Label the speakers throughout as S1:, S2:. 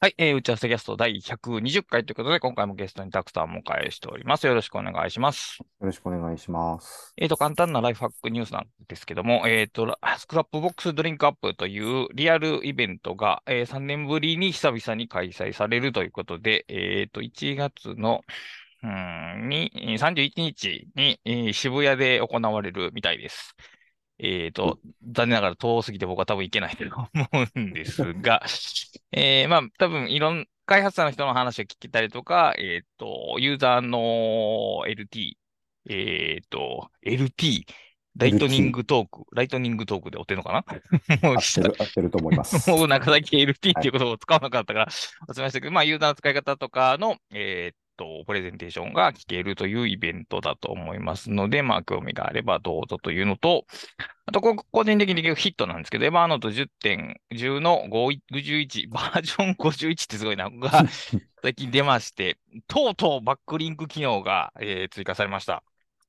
S1: はい、えー、打ち合わせキャスト第120回ということで、今回もゲストに Tak.さんお迎えしております。よろしくお願いします。
S2: よろしくお願いします。
S1: えーと、簡単なライフハックニュースなんですけども、えーと、ラ Scrapbox Drinkup というリアルイベントが、えー3年ぶりに久々に開催されるということで、えーと、1月の、うーんに、えー31日に、えー渋谷で行われるみたいです。えーと、残念ながら遠すぎて僕は多分行けないと思うんですが、えーまあ、多分いろん、開発者の人の話を聞けたりとか、えっと、ユーザーの LT、えっと、LT、ライトニングトーク、ライトニングトークで追ってるのかな？もう
S2: 合ってる、合ってると思います。
S1: もうなんか最近 LT っていう言葉を使わなかったから忘れましたけど、まあユーザーの使い方とかの、えーっと、プレゼンテーションが聞けるというイベントだと思いますので、まあ興味があればどうぞというのと、あと、個人的にヒットなんですけど、エヴァーノート10.10の51、バージョン51ってすごいな、が最近出まして、とうとうバックリンク機能が、えー追加されました。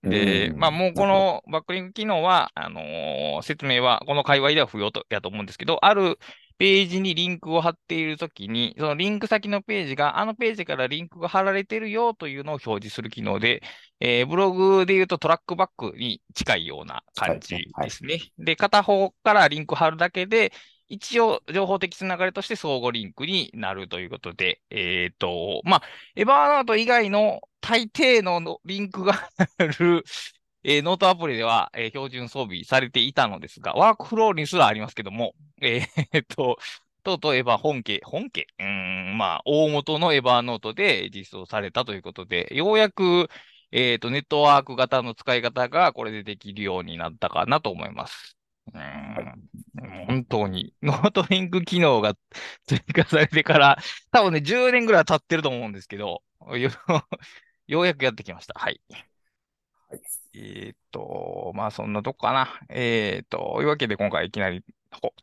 S1: で、
S2: うん
S1: まあもうこのバックリンク機能は、あのー説明はこの界隈では不要とやと思うんですけど、あるページにリンクを貼っているときに、そのリンク先のページが、あのページからリンクが貼られてるよというのを表示する機能で、えーブログで言うとトラックバックに近いような感じですね。で、片方からリンク貼るだけで、一応情報的つながりとして相互リンクになるということで、えっ、と、まあ、エヴァーノート以外の大抵ののリンクがある、えーノートアプリでは、えー標準装備されていたのですが、ワークフローにすらありますけども、えーっと、とうとうエヴァ本家、本家、うん、まあ、大元のエヴァノートで実装されたということで、ようやく、えーっと、ネットワーク型の使い方がこれでできるようになったかなと思います。うん、本当に、ノートリンク機能が 追加されてから、多分ね、10年ぐらい経ってると思うんですけど、よ うやくやってきました。はいはい。えーっと、まあそんなとこかな。えーと、いうわけで今回いきなり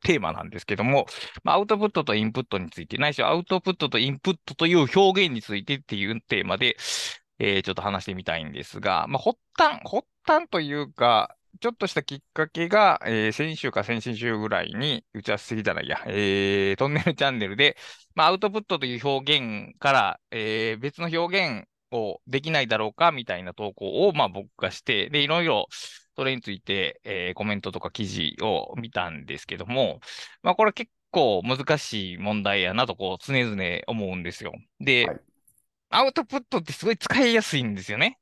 S1: テーマなんですけども、まあ、アウトプットとインプットについて、ないしはアウトプットとインプットという表現についてっていうテーマで、えーちょっと話してみたいんですが、まあ発端、発端というか、ちょっとしたきっかけが、えー先週か先々週ぐらいに、打ち合わせすぎたらいいや、えートンネルチャンネルで、まあ、アウトプットという表現から、えー別の表現をできないだろうかみたいな投稿を、まあ、僕がして、で、いろいろそれについて、えーコメントとか記事を見たんですけども、まあ、これ結構難しい問題やなと、こう、常々思うんですよ。で、
S2: はい
S1: アウトプットってすごい使いやすいんですよね。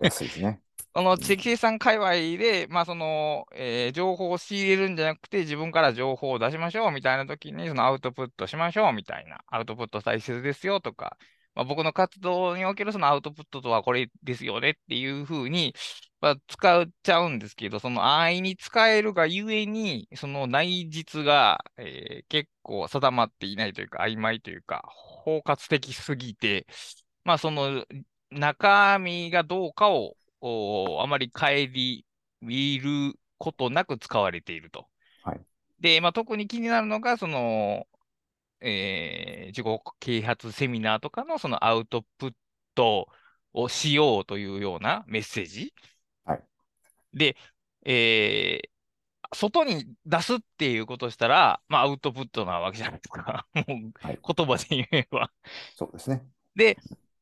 S2: 安いですね。
S1: この知的生産界隈で、まあその、えー情報を仕入れるんじゃなくて、自分から情報を出しましょうみたいな時に、そのアウトプットしましょうみたいな、アウトプット大切ですよとか、まあ、僕の活動におけるそのアウトプットとはこれですよねっていうふうに、まあ、使っちゃうんですけど、その安易に使えるがゆえに、その内実が、えー結構定まっていないというか、曖昧というか、包括的すぎて、まあその中身がどうかをおあまり顧みることなく使われていると。
S2: はい
S1: で、まあ、特に気になるのが、その、えー自己啓発セミナーとかのそのアウトプットをしようというようなメッセージ。
S2: はい
S1: で、えー外に出すっていうことをしたら、まあ、アウトプットなわけじゃないですか。もう
S2: はい
S1: 言葉で言えば。
S2: そうですね。
S1: で、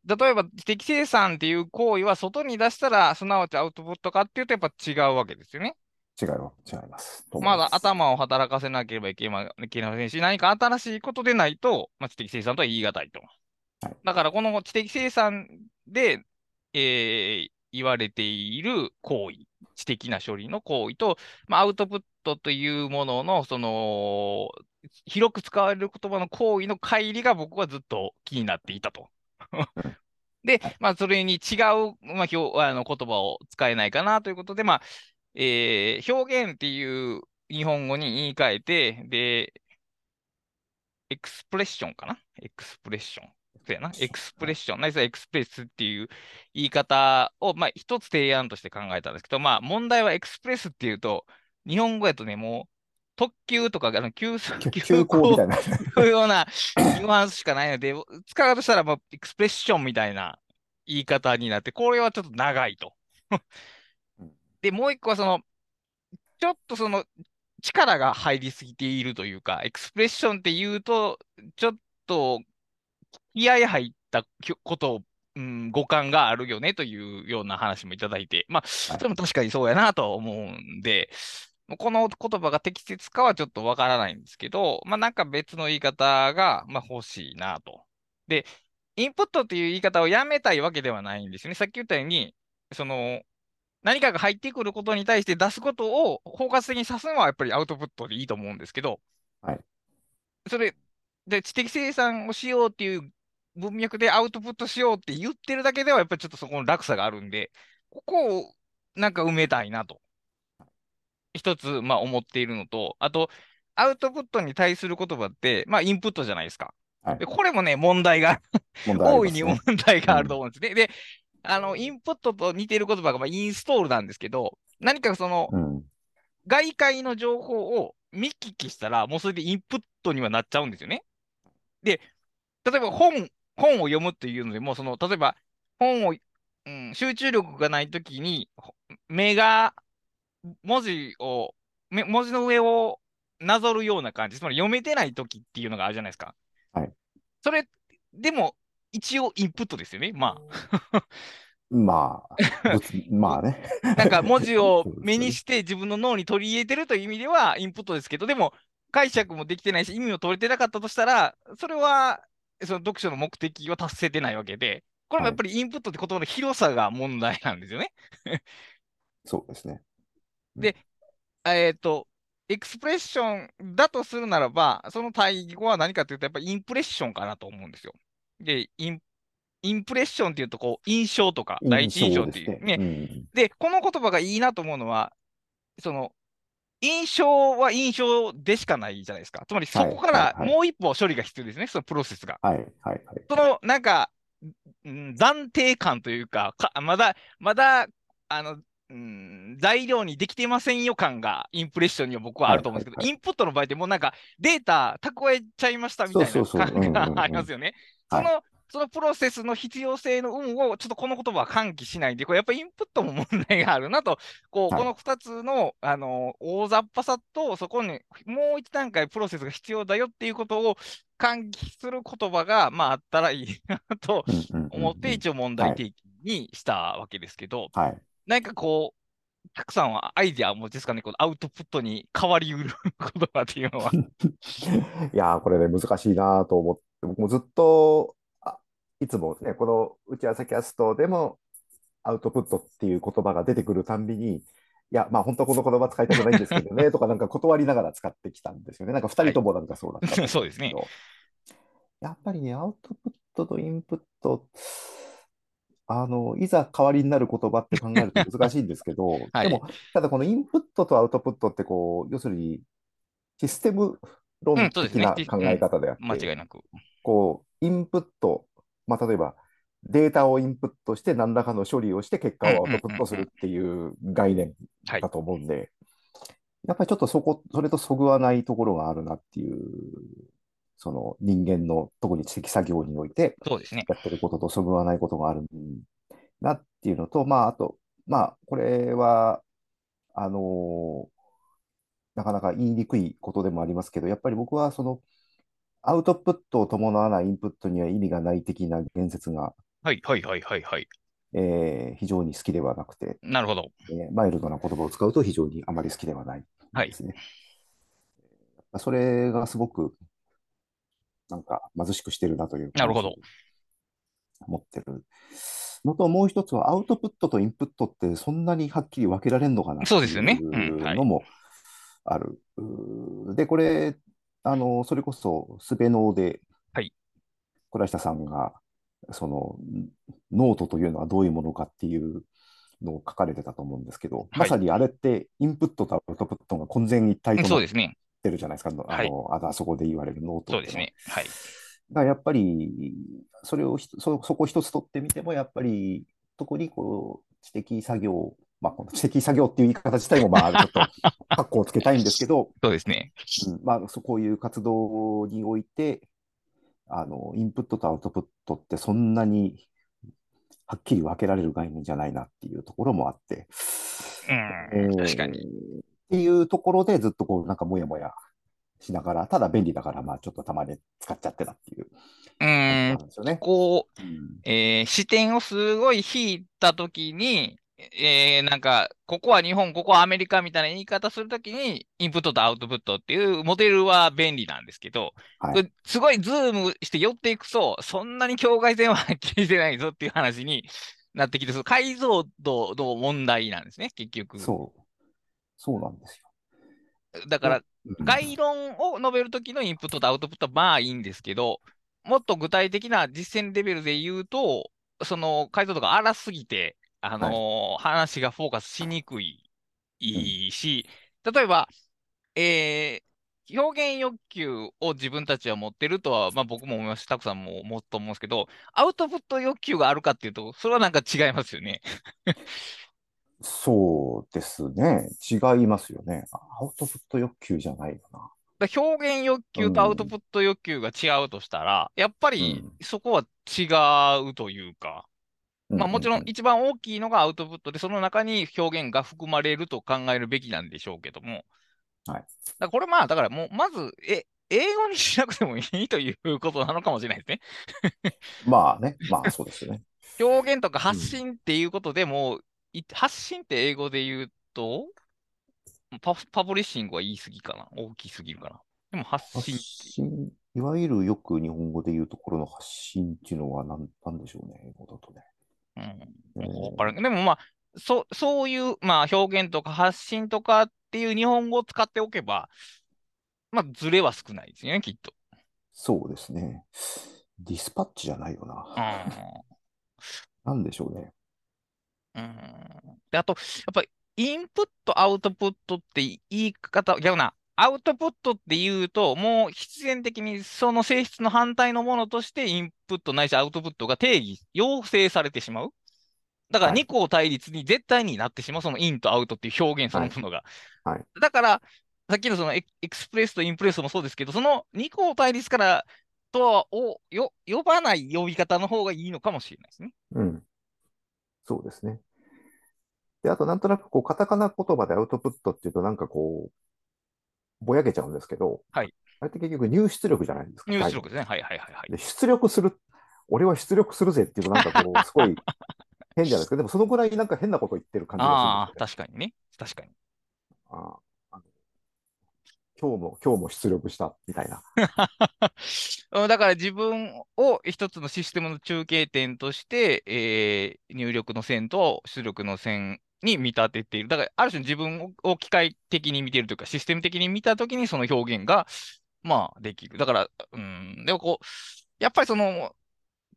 S1: 例えば適正産っていう行為は外に出したら、すなわちアウトプットかっていうと、やっぱ違うわけですよね。
S2: 違いは違います。
S1: まだ頭を働かせなければいけまいけませんし、何か新しいことでないと、まあ、知的生産とは言い難いと。
S2: はい
S1: だから、この知的生産で、えー言われている行為、知的な処理の行為と、まあ、アウトプットというものの、その、広く使われる言葉の行為の乖離が僕はずっと気になっていたと。で、まあ、それに違う、まあ、表あの言葉を使えないかなということで、まあ、えー表現っていう日本語に言い換えて、で、 expression かな？ expression。そうやな？ expression。ないし express っていう言い方を、まあ、一つ提案として考えたんですけど、まあ、問題は express っていうと、日本語やとね、もう、特急とか、あの、急速、
S2: き休校みたいな。
S1: というようなニュアンスしかないので、使うとしたら、まあ、エクスプレッションみたいな言い方になって、これはちょっと長いと
S2: うん。
S1: で、もう一個はその、ちょっとその、力が入りすぎているというか、エクスプレッションって言うと、ちょっと気合入ったことを、うん、五感があるよねというような話もいただいて、まあ、それも確かにそうやなと思うんで、この言葉が適切かはちょっとわからないんですけど、まあなんか別の言い方が、まあ、欲しいなと。で、インプットっていう言い方をやめたいわけではないんですよね。さっき言ったように、その、何かが入ってくることに対して出すことを包括的に指すのはやっぱりアウトプットでいいと思うんですけど、
S2: はい。
S1: それ、で、知的生産をしようっていう文脈でアウトプットしようって言ってるだけではやっぱりちょっとそこの落差があるんで、ここをなんか埋めたいなと。一つ、まあ思っているのと、あと、アウトプットに対する言葉って、まあインプットじゃないですか。はい、でこれもね、問題がね、大いに問題があると思うんですね。うん、で、あの、インプットと似てる言葉が、まあ、インストールなんですけど、何かその、うん、外界の情報を見聞きしたら、もうそれでインプットにはなっちゃうんですよね。で、例えば本、本を読むっていうのでも、その、例えば本を、うん、集中力がないときに、目が文字を、文字の上をなぞるような感じ、つまり読めてないときっていうのがあるじゃないですか。
S2: はい。
S1: それ、でも、一応インプットですよね、ま
S2: あ。まあ、まあね。
S1: なんか文字を目にして自分の脳に取り入れてるという意味ではインプットですけど、でも解釈もできてないし、意味を取れてなかったとしたら、それはその読書の目的を達成てないわけで、これもやっぱりインプットって言葉の広さが問題なんですよね。
S2: そうですね。
S1: で、えっ、ー、と、エクスプレッションだとするならば、その対義語は何かというと、やっぱりインプレッションかなと思うんですよ。で、インインプレッションっていうと、こう、印象とか、第一印象っていうね。うん、この言葉がいいなと思うのは、その、印象は印象でしかないじゃないですか。つまりそこからもう一歩処理が必要ですね、そのプロセスが。
S2: はい、はい、はい。
S1: その、なんか、暫定感というか、かまだ、まだ、あの、うん、材料にできてませんよ感がインプレッションには僕はあると思うんですけど、インプットの場合ってもうなんかデータ蓄えちゃいましたみたいな感じがありますよね。その、そのプロセスの必要性の有無をちょっとこの言葉は喚起しないで、これやっぱりインプットも問題があるなと、こう、はい、この2つの、あの、大雑把さと、そこにもう一段階プロセスが必要だよっていうことを喚起する言葉が、まあ、あったらいいなと思って、一応問題提起にしたわけですけど、
S2: はい、
S1: なんかこう、たくさんはアイデアもですかね、このアウトプットに変わりうる言葉っていうのは。
S2: いやー、これね、難しいなと思って、僕もずっといつもね、この打ち合わせキャストでもアウトプットっていう言葉が出てくるたんびに、いや、まあ本当はこの言葉使いたくないんですけどね、とかなんか断りながら使ってきたんですよね。なんか2人ともなんかそうだった、
S1: はい、そうですね。
S2: やっぱりね、アウトプットとインプット、あの、いざ代わりになる言葉って考えると難しいんですけど、はい、でも、ただこのインプットとアウトプットってこう、要するにシステム論的な考え方であって、うん
S1: ねうん、間違いなく。
S2: こう、インプットまあ、例えばデータをインプットして何らかの処理をして結果をアウトプットするっていう概念だと思うんで、やっぱりちょっとそこ、それとそぐわないところがあるなっていう、その人間の特に知的作業においてやってることとそぐわないことがあるなっていうのと、まあ、あと、まあ、これは、あのー、なかなか言いにくいことでもありますけど、やっぱり僕はその、アウトプットを伴わないインプットには意味がない的な言説が、
S1: はいはいはいはいはい。
S2: えー、非常に好きではなくて、
S1: なるほど、
S2: えー、マイルドな言葉を使うと非常にあまり好きではないですね。はい、それがすごくなんか貧しくしてるなという
S1: なるほど
S2: 思ってるのと、もう一つはアウトプットとインプットってそんなにはっきり分けられるのかな
S1: そうですよね。
S2: のもある。で、これ、あの、それこそ、すべノーで、
S1: はい。
S2: 倉下さんが、その、ノートというのはどういうものかっていうのを書かれてたと思うんですけど、はい、まさにあれって、インプットとアウトプットが混然一体となってるじゃないですか、すね、あの、はい、あそこで言われるノート
S1: そうですね。はい。
S2: だやっぱり、それをそ、そこ一つ取ってみても、やっぱり、特にこう、知的作業まあ、この知的作業っていう言い方自体も、まあ、ちょっと、格好をつけたいんですけど、
S1: そうですね。
S2: うん、まあ、そこういう活動において、あの、インプットとアウトプットってそんなにはっきり分けられる概念じゃないなっていうところもあって、
S1: うん、えー、確かに。
S2: っていうところでずっとこう、なんかもやもやしながら、ただ便利だから、まあちょっとたまに使っちゃってたっていう。
S1: うん
S2: なんですよね。
S1: こう、
S2: うん
S1: えー視点をすごい引いたときに、えーなんか、ここは日本、ここはアメリカみたいな言い方するときに、インプットとアウトプットっていうモデルは便利なんですけど、
S2: はい
S1: すごいズームして寄っていくと、そんなに境界線ははっきりしてないぞっていう話になってきて、その解像度の問題なんですね、結局。
S2: そう。そうなんです
S1: だから、概論を述べるときのインプットとアウトプットはまあいいんですけど、もっと具体的な実践レベルで言うと、その解像度が荒すぎて、あのー話がフォーカスしにくいいいし、例えば、えー表現欲求を自分たちは持ってるとは、まあ、僕も思いますし、たくさんも思うと思うんですけど、アウトプット欲求があるかっていうと、それはなんか違いますよね。
S2: そうですね。違いますよね。アウトプット欲求じゃないよな。
S1: だ表現欲求とアウトプット欲求が違うとしたら、やっぱり
S2: うん
S1: そこは違うというか、まあもちろん
S2: うう
S1: 一番大きいのがアウトプットで、その中に表現が含まれると考えるべきなんでしょうけども。
S2: はい
S1: だこれまあ、だからもう、まず、え、英語にしなくてもいいということなのかもしれないですね。
S2: まあね。まあそうですよね。
S1: 表現とか発信っていうことでも、い発信って英語で言うと、パパブリッシングは言い過ぎかな大きすぎるかなでも発
S2: 発
S1: 信。
S2: 信、いわゆるよく日本語で言うところの発信っていうのは何なんでしょうね。英語だとね。
S1: からんでもまあ、そそういう、まあ、表現とか発信とかっていう日本語を使っておけば、まあ、ズレは少ないですよね、きっと。
S2: そうですね。ディスパッチじゃないよな。なんでしょうね。
S1: うん。うん。で、あと、やっぱり、インプット、アウトプットって言い方、逆な、アウトプットって言うと、もう必然的にその性質の反対のものとして、インプットないしアウトプットが定義、要請されてしまう。だから
S2: はい
S1: 二項対立に絶対になってしまう、そのインとアウトっていう表現そのものが。
S2: はいはい
S1: だから、さっきのそのエエクスプレスとインプレスもそうですけど、その二項対立からとはをよ呼ばない呼び方の方がいいのかもしれないですね。
S2: うん。そうですね。で、あとなんとなくこう、カタカナ言葉でアウトプットっていうとなんかこう、ぼやけちゃうんですけど、
S1: はい
S2: あれって結局入出力じゃないですか。
S1: 入出力ですね。はいはいはいはい。
S2: で出力する、俺は出力するぜっていうとなんかこう、すごい変じゃないですか。でもそのぐらいなんか変なこと言ってる感じが
S1: ああ、
S2: するんですよね。
S1: 確かにね。確かに。
S2: ああの今日も、今日も出力したみたいな。
S1: うんだから自分を一つのシステムの中継点として、えー入力の線と出力の線に見立てている。だから、ある種自分を機械的に見ているというか、システム的に見たときにその表現が、まあ、できる。だから、うん、でもこう、やっぱりその、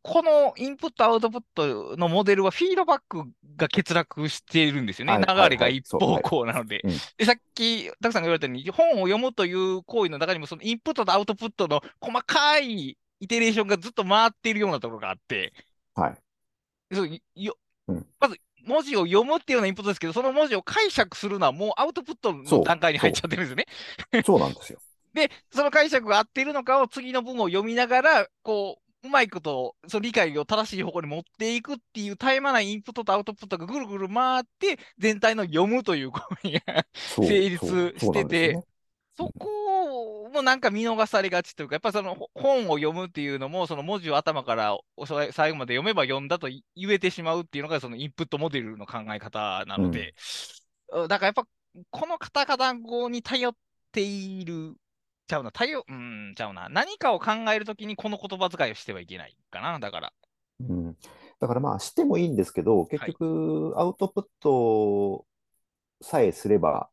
S1: このインプット、アウトプットのモデルはフィードバックが欠落しているんですよね。
S2: はい
S1: 流れが一方
S2: はいはい
S1: 向なので。
S2: うん
S1: で、さっき、たくさんが言われたように、本を読むという行為の中にも、そのインプットとアウトプットの細かいイテレーションがずっと回っているようなところがあって、
S2: はい。
S1: そうよ
S2: うん
S1: まず文字を読むっていうようなインプットですけど、その文字を解釈するのはもうアウトプットの段階に入っちゃってるんですよね。
S2: そうなんですよ。
S1: で、その解釈が合っているのかを次の文を読みながら、こう、うまいこと、その理解を正しい方向に持っていくっていう絶え間ないインプットとアウトプットがぐるぐる回って、全体の読むという行為が成立
S2: そうそうなんですよね。
S1: そこもなんか見逃されがちというか、やっぱりそのほ本を読むっていうのも、その文字を頭から最後まで読めば読んだとい言えてしまうっていうのが、そのインプットモデルの考え方なので、うん。だからやっぱ、このカタカナ語に頼っている、ちゃうな、頼、うん、ちゃうな、何かを考えるときにこの言葉遣いをしてはいけないかな、だから。
S2: うん、だからまあしてもいいんですけど、結局アウトプットさえすれば、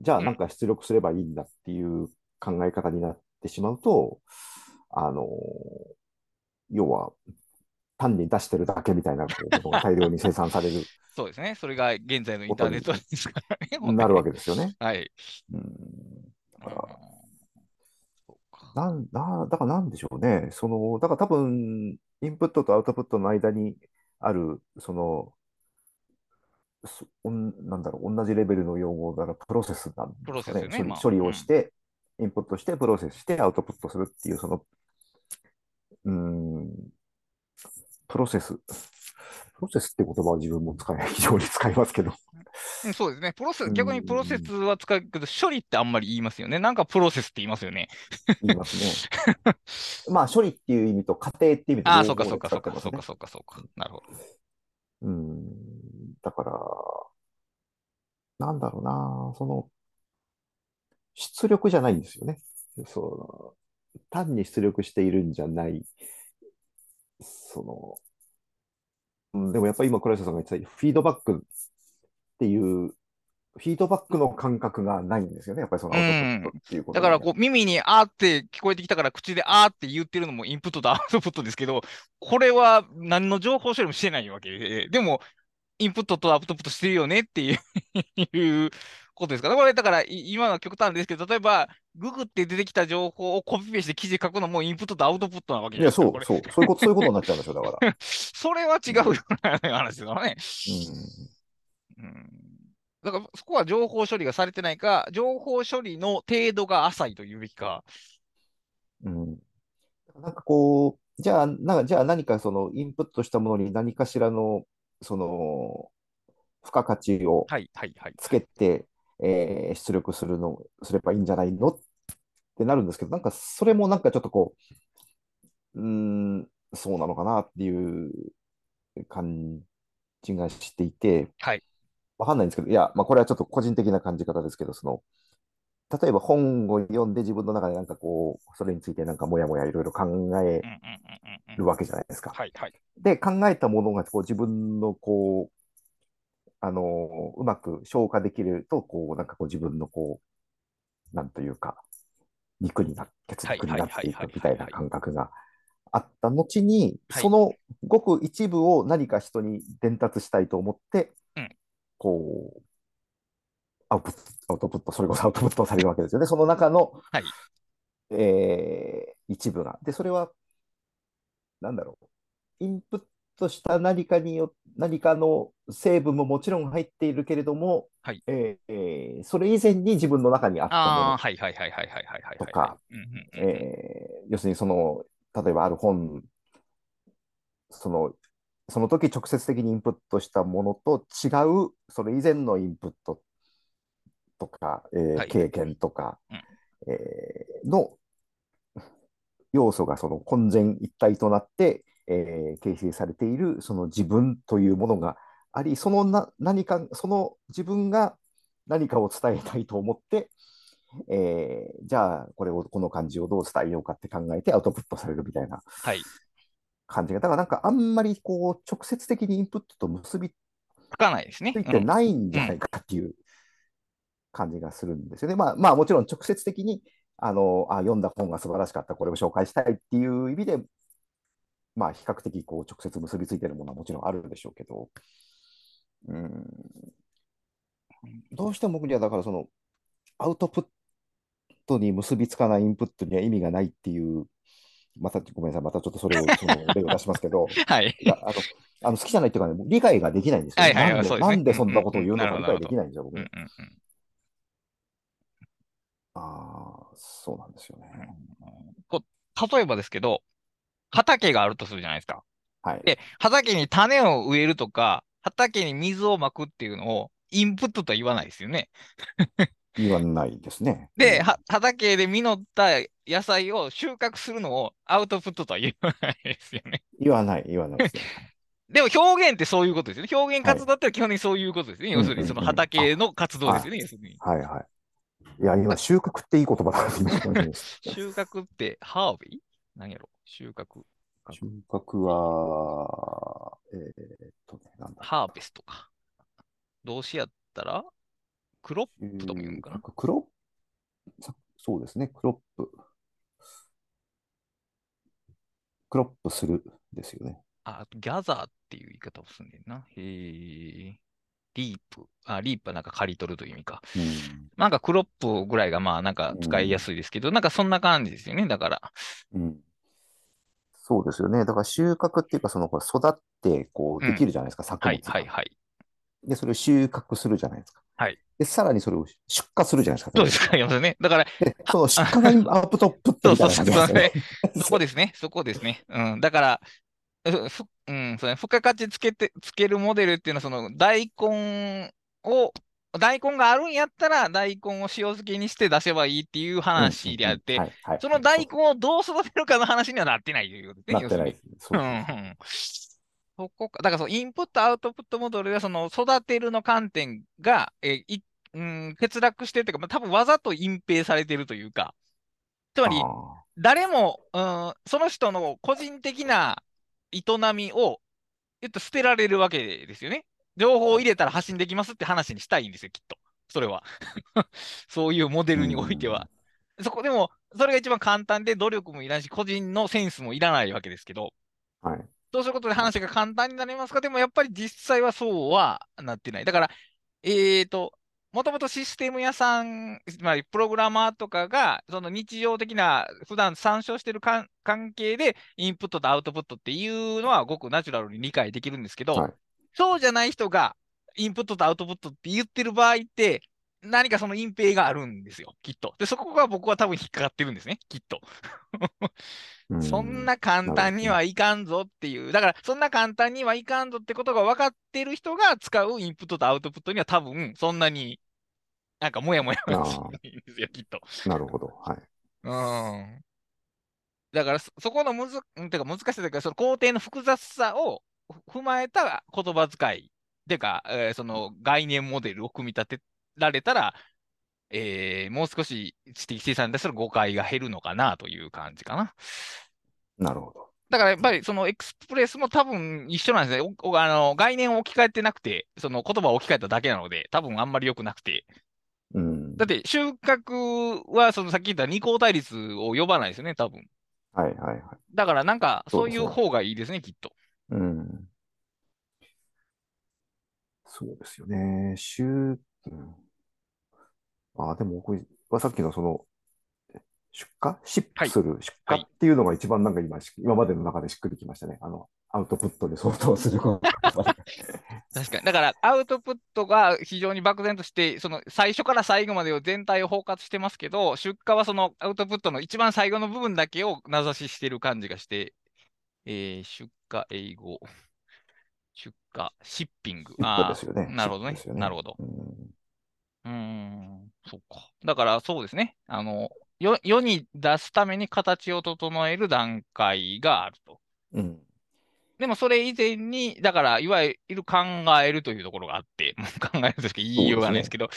S2: じゃあなんか出力すればいいんだっていう考え方になってしまうと、あの、要は単に出してるだけみたいなこうものが大量に生産される、
S1: そうですね。それが現在のインターネットですからね。
S2: なるわ
S1: け。
S2: けですよね。
S1: はい。
S2: うん、だからなん、な、だからなんでしょうね。その、だから多分、インプットとアウトプットの間にある、その、そおんなんだろう、同じレベルの用語だからプロセスなん
S1: プロ
S2: ですかね。処理、
S1: まあ
S2: 処理をして、インプットして、プロセスして、アウトプットするっていう、その、うーん、プロセス。プロセスって言葉は自分も使い、非常に使いますけど。
S1: うんそうですね。プロセス、逆にプロセスは使うけど、処理ってあんまり言いますよね。なんかプロセスって言いますよね。
S2: 言いますね。まあ、処理っていう意味と過程っていう意味と
S1: ああ、
S2: 両方
S1: そうかそうかそうかそうかそうかそうか。なるほど。
S2: うん。だから、なんだろうな、その、出力じゃないんですよね。その、単に出力しているんじゃない、その、うんでもやっぱり今、倉石さんが言ってたフィードバックっていう、フィードバックの感覚がないんですよね。やっぱりそのアウトプットっていうこと
S1: だから
S2: に
S1: こう耳にあーって聞こえてきたから口であーって言ってるのもインプットとアウトプットですけど、これは何の情報処理もしてないわけで、でもインプットとアウトプットしてるよねっていうことですか？ら、これだからい今の極端ですけど、例えばググって出てきた情報をコピペして記事書くのもインプットとアウトプットなわけ
S2: いや、
S1: じゃないですか。
S2: そう、
S1: これ
S2: そう、そういうこと、そういうことになっちゃうんですよ。だから。
S1: それは違うような話ですからね。
S2: うん
S1: うんだからそこは情報処理がされてないか、情報処理の程度が浅いというべきか。
S2: うんなんかこう、じゃあ、なんかじゃあ何かそのインプットしたものに何かしらの、その、付加価値を
S1: はいはいはい。
S2: えー出力するの、すればいいんじゃないの？ってなるんですけど、なんかそれもなんかちょっとこう、うーん、そうなのかなっていう感じがしていて、
S1: はい。
S2: わかんないんですけど、いや、まあこれはちょっと個人的な感じ方ですけど、その、例えば本を読んで自分の中でなんかこう、それについてなんかもやもやいろいろ考えるわけじゃないですか。
S1: はいはい。
S2: で、考えたものがこう自分のこう、あのうまく消化できると、こう、なんかこう自分のこう、なんというか、肉になっ、血肉になっていくみたいな感覚があった後に、
S1: はい
S2: そのごく一部を何か人に伝達したいと思って
S1: うん、
S2: こう、アウトアウトプット、それこそアウトプットされるわけですよね。その中の、
S1: はい
S2: えー一部が。で、それは、なんだろう。インプットした何かによ、何かの成分ももちろん入っているけれども、
S1: はい。
S2: えーえーそれ以前に自分の中にあったもの
S1: はいはいはいはいはいはいはい。
S2: とか、要するにその、例えばある本、その、その時直接的にインプットしたものと違う、それ以前のインプットとか、えー
S1: はい。
S2: 経験とか、
S1: うん。
S2: えーの要素がその混然一体となって、えー形成されているその自分というものがあり、そのな何か、その自分が何かを伝えたいと思って、えーじゃあこれを、この漢字をどう伝えようかって考えてアウトプットされるみたいな
S1: はい。
S2: 感じが、だからなんかあんまりこう直接的にインプットと結び
S1: つかないですね。
S2: ついてないんじゃないかっていう感じがするんですよね。まあ、まあもちろん直接的にあのあ読んだ本が素晴らしかった、これを紹介したいっていう意味で、まあ比較的こう直接結びついてるものはもちろんあるでしょうけど、うん、どうしても僕にはだからそのアウトプットに結びつかないインプットには意味がないっていう、またごめんなさい、またちょっとそれを その例を出しますけど、
S1: はい。
S2: いやあのあの好きじゃないっていうかね、理解ができないんですよ、
S1: はいはいはい
S2: なんで
S1: そ
S2: んでそんなことを言うのか理解できないんですよ、僕
S1: うんう
S2: ね。
S1: んうん
S2: ああ、そうなんですよね。
S1: こう例えばですけど、畑があるとするじゃないですか。
S2: はい。
S1: で、畑に種を植えるとか、畑に水をまくっていうのをインプットとは言わないですよね。
S2: 言わないですね。
S1: で、
S2: うん
S1: は畑で実った野菜を収穫するのをアウトプットとは言わないですよね。
S2: 言わない、言わないですね。
S1: でも表現ってそういうことですよね。表現活動って基本的にそういうことですね。要するにその
S2: うんうんうん
S1: 畑の活動ですよね。要するに。
S2: はいはい。いや、今、収穫っていい言葉だな
S1: 収穫ってハービー？何やろ収穫。
S2: 収穫は、えーっとね、なんだ
S1: ハーベストか。動詞やったらクロップとも言うんかな？
S2: クロップ、さそうですね、クロップ。クロップするですよね。
S1: あ、ギャザーっていう言い方をすんねんな。へえ。リープ。あ、リープはなんか刈り取るという意味か。
S2: うん
S1: なんかクロップぐらいがまあなんか使いやすいですけど、なんかそんな感じですよね。だから。
S2: うんそうですよね。だから収穫っていうか、その育ってこう
S1: うん
S2: できるじゃないですか、作
S1: はい
S2: 物が
S1: はいはい。
S2: で、それを収穫するじゃないですか。
S1: はい。
S2: で、さらにそれを出荷するじゃないですか。
S1: そうですか、いますね。だから、
S2: で、その出荷がアウトプットみたいな感じですよね。
S1: そこですね。そこですね。うん。だから、ふうん、そうね、付加価値つけて、つけるモデルっていうのは、その大根を、大根があるんやったら、大根を塩漬けにして出せばいいっていう話であって、その大根をどう育てるかの話にはなってないということ
S2: ね。なってない。
S1: そこか、だからそのインプット、アウトプットモデルで、その育てるの観点が、えいうん、欠落してるというか、まあ、多分わざと隠蔽されてるというか、つまり、誰も、うん、その人の個人的な営みを、えっと、捨てられるわけですよね。情報を入れたら発信できますって話にしたいんですよ、きっと。それは。そういうモデルにおいては。そこでも、それが一番簡単で、努力もいらないし、個人のセンスもいらないわけですけど、
S2: はい、
S1: そうすることで話が簡単になりますか？でもやっぱり実際はそうはなってない。だから、えっ、ー、と、もともとシステム屋さん、つまりプログラマーとかが、その日常的な、普段参照している関係で、インプットとアウトプットっていうのは、ごくナチュラルに理解できるんですけど、はい、そうじゃない人が、インプットとアウトプットって言ってる場合って、何かその隠蔽があるんですよ、きっと。で、そこが僕は多分引っかかってるんですね、きっと。そんな簡単にはいかんぞっていう、だからそんな簡単にはいかんぞってことが分かってる人が使うインプットとアウトプットには多分そんなになんかもやもやはしないんですよ、きっと。
S2: なるほど。はい。
S1: うん。だからそ、そこのむず、てか難しさというか、その工程の複雑さを踏まえた言葉遣い、てか、えー、その概念モデルを組み立てられたら、えー、もう少し知的生産に対する誤解が減るのかなという感じかな。
S2: なるほど。
S1: だからやっぱりそのエクスプレスも多分一緒なんですね。あの概念を置き換えてなくて、その言葉を置き換えただけなので、多分あんまり良くなくて。
S2: うん、
S1: だって収穫はそのさっき言った二項対立を呼ばないですよね、多分。
S2: はいはいはい。
S1: だからなんかそういう方がいいですね、すねきっと。
S2: うん。そうですよね。収、うん、あ、でもこれはさっきのその、出荷？シップする、出荷っていうのが一番なんか今、今までの中でしっくりきましたね。あの、アウトプットで相当する 確
S1: かに。だから、アウトプットが非常に漠然として、その最初から最後までを全体を包括してますけど、出荷はそのアウトプットの一番最後の部分だけを名指ししてる感じがして、えー、出荷、英語、出荷、シッピング。
S2: ああ、ね、
S1: なるほどね。ねなるほど。うん、そっか。だからそうですね。あの、世世に出すために形を整える段階があると。
S2: うん。
S1: でもそれ以前に、だから、いわゆる考えるというところがあって、も う考えるとしか言いようがないですけど、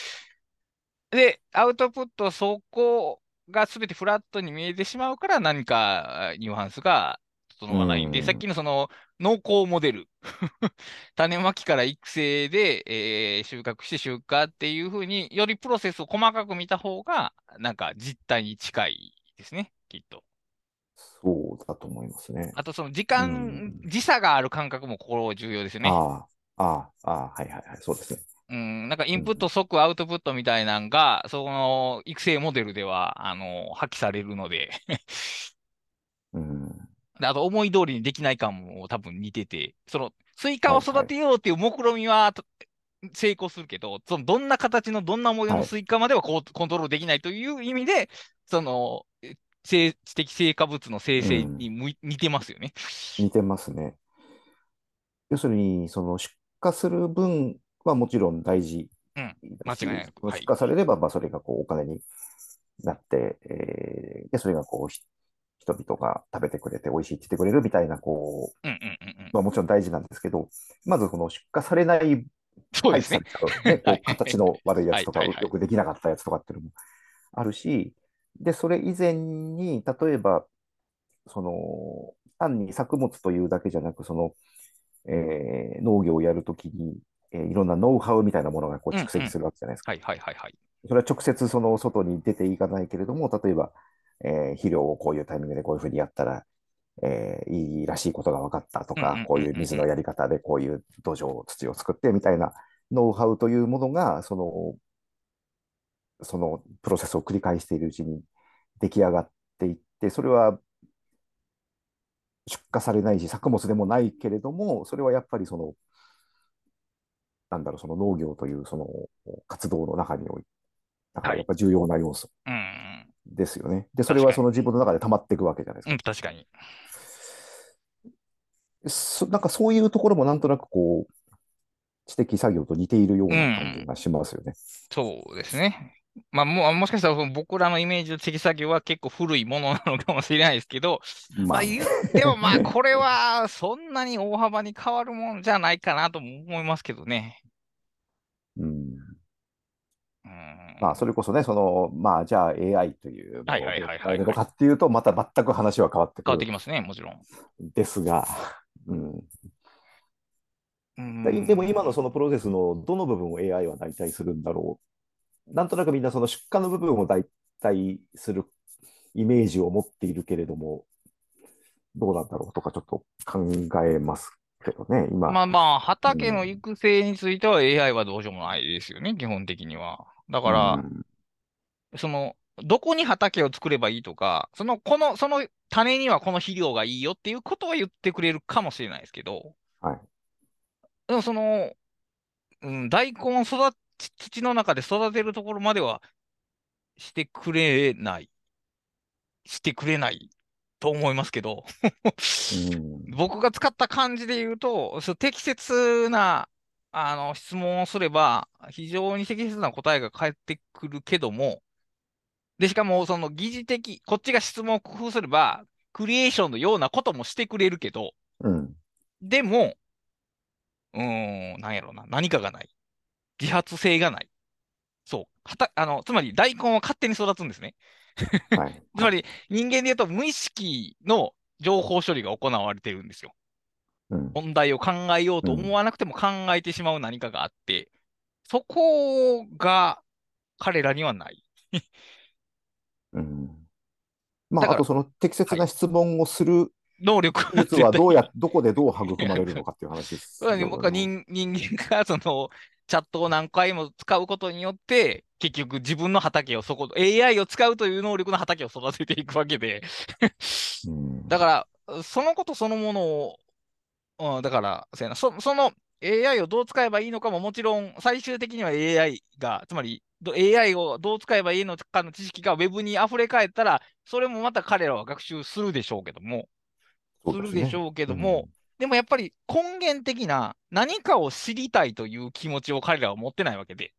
S1: で、ね、アウトプット、そこが全てフラットに見えてしまうから、何かニュアンスが整わないんで、さっきのその濃厚モデル、種まきから育成で、えー、収穫して出荷っていうふうによりプロセスを細かく見た方が、なんか実態に近いですね、きっと。
S2: そうだと思いますね。
S1: あと、その時間、うん、時差がある感覚も重要ですよね。
S2: ああ、ああ、はいはいはい、そうですね。
S1: うん、なんかインプット即アウトプットみたいなんが、うん、その育成モデルでは、あの、発揮されるので
S2: うん。
S1: あと思い通りにできない感も多分似てて、そのスイカを育てようっていう目論みは成功するけど、そのどんな形のどんな模様のスイカまではこう、コントロールできないという意味で、その知的成果物の生成にむ、うん、似てますよね。
S2: 似てますね。要するに、その出荷する分はもちろん大事。
S1: うん、間違いない。
S2: 出荷されれば、まあ、それがこうお金になって、えー、で、それがこう人々が食べてくれて美味しいって言ってくれるみたいな、こう、まあもちろん大事なんですけど、まずこの出荷されない
S1: そうですね。
S2: ね こう形の悪いやつとか、よくできなかったやつとかっていうのもあるし、で、それ以前に、例えば、その、単に作物というだけじゃなく、その、えー、農業をやるときに、えー、いろんなノウハウみたいなものがこう蓄積するわけじゃないですか。
S1: はいはいはいはい。
S2: それは直接その外に出ていかないけれども、例えば、えー、肥料をこういうタイミングでこういうふうにやったら、えー、いいらしいことが分かったとか、こういう水のやり方でこういう土壌、土を作ってみたいなノウハウというものが、その、そのプロセスを繰り返しているうちに出来上がっていって、それは出荷されないし、作物でもないけれども、それはやっぱりその、なんだろう、その農業というその活動の中において、やっぱ重要な要素。
S1: うん
S2: ですよね。で、それはその自分の中で溜まっていくわけじゃないですか。
S1: うん、確かに。
S2: そなんかそういうところもなんとなくこう、知的作業と似ているような感じがしますよね。
S1: そうですね。まあ、ももしかしたら僕らのイメージの知的作業は結構古いものなのかもしれないですけど、まあ、言ってもまあこれはそんなに大幅に変わるもんじゃないかなとも思いますけどね。
S2: うん。まあ、それこそね、その、まあ、じゃあ AI という
S1: のが
S2: るのかっていうと、また全く話は変わってくる。
S1: 変わってきますね、もちろん。
S2: ですが、うん。でも今のそのプロセスのどの部分を AI は代替するんだろう。なんとなくみんなその出荷の部分を代替するイメージを持っているけれども、どうなんだろうとかちょっと考えますけどね、今。
S1: まあまあ、畑の育成については AI はどうしようもないですよね、基本的には。だから、うん、その、どこに畑を作ればいいとか、その、この、その種にはこの肥料がいいよっていうことは言ってくれるかもしれないですけど、
S2: はい。
S1: でもその、うん、大根を育ち、土の中で育てるところまではしてくれない。してくれないと思いますけど 僕が使った感じで言うと、適切なあの質問をすれば、非常に適切な答えが返ってくるけども、で、しかも、その疑似的、こっちが質問を工夫すれば、クリエーションのようなこともしてくれるけど、
S2: うん、
S1: でも、うーん、なんやろうな、何かがない。自発性がない。そう。はた、あの、つまり大根は勝手に育つんですね。
S2: はい、
S1: つまり人間で言うと無意識の情報処理が行われてるんですよ。
S2: うん、
S1: 問題を考えようと思わなくても考えてしまう何かがあって、そこが彼らにはない。
S2: うん、まあ、あとその適切な質問をする
S1: 能力
S2: 実はどうや、どこでどう育まれるのかっていう話です。
S1: 僕は人人間がそのチャットを何回も使うことによって、結局自分の畑をそこ、AI を使うという能力の畑を育てていくわけで。だから、そのことそのものを、うん、だから、そその AI をどう使えばいいのかももちろん、最終的には AI が、つまり AI をどう使えばいいのかの知識が Web に溢れ返ったら、それもまた彼らは学習するでしょうけども、するでしょうけども、でもやっぱり根源的な何かを知りたいという気持ちを彼らは持ってないわけで。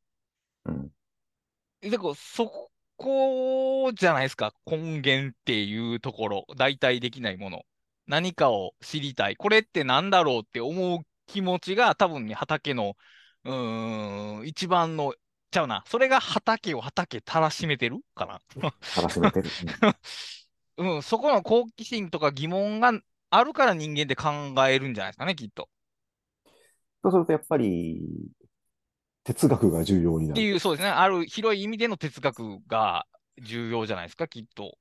S2: うん。
S1: でもそこじゃないですか、根源っていうところ、代替できないもの。何かを知りたい。これって何だろうって思う気持ちが多分ね、畑の、うーん、一番の、ちゃうな。それが畑を畑たらしめてるかな。
S2: たらしめてる。
S1: うん、そこの好奇心とか疑問があるから人間で考えるんじゃないですかね、きっと。
S2: そうするとやっぱり、哲学が重要になる。
S1: っていう、そうですね。ある広い意味での哲学が重要じゃないですか、きっと。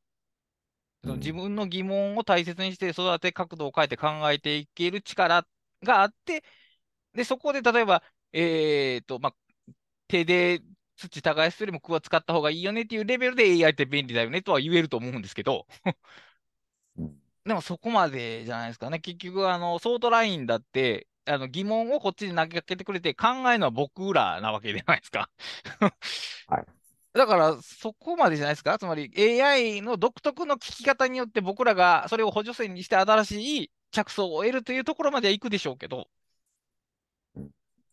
S1: その自分の疑問を大切にして育て角度を変えて考えていける力があって、で、そこで例えば、えっ、ー、と、まあ、手で土耕すよりもクワ使った方がいいよねっていうレベルで AI って便利だよねとは言えると思うんですけどでもそこまでじゃないですかね。結局、あの、ソートラインだって、あの疑問をこっちに投げかけてくれて考えるのは僕らなわけじゃないですか
S2: はい。
S1: だから、そこまでじゃないですか？つまり AI の独特の聞き方によって僕らがそれを補助線にして新しい着想を得るというところまでは行くでしょうけど、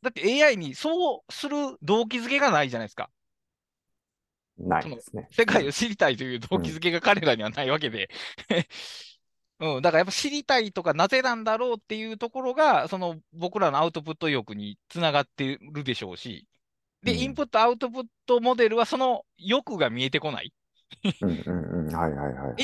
S1: だって AI にそうする動機づけがないじゃないですか。
S2: ないですね。
S1: 世界を知りたいという動機づけが彼らにはないわけで うん、だからやっぱ知りたいとか、なぜなんだろうっていうところが、その僕らのアウトプット欲につながってるでしょうし、で、インプット、アウトプットモデルはその欲が見えてこない。イ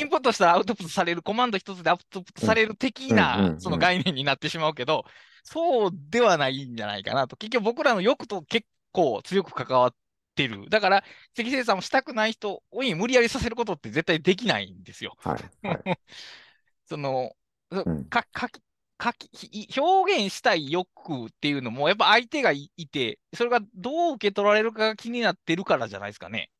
S1: ンプットしたらアウトプットされる、コマンド一つでアウトプットされる的な、その概念になってしまうけど、そうではないんじゃないかなと。結局僕らの欲と結構強く関わってる。だから、積生産をしたくない人に無理やりさせることって絶対できないんですよ。
S2: はい、はい
S1: その、か、かき、かき、表現したい欲っていうのも、やっぱ相手がいて、それがどう受け取られるかが気になってるからじゃないですかね。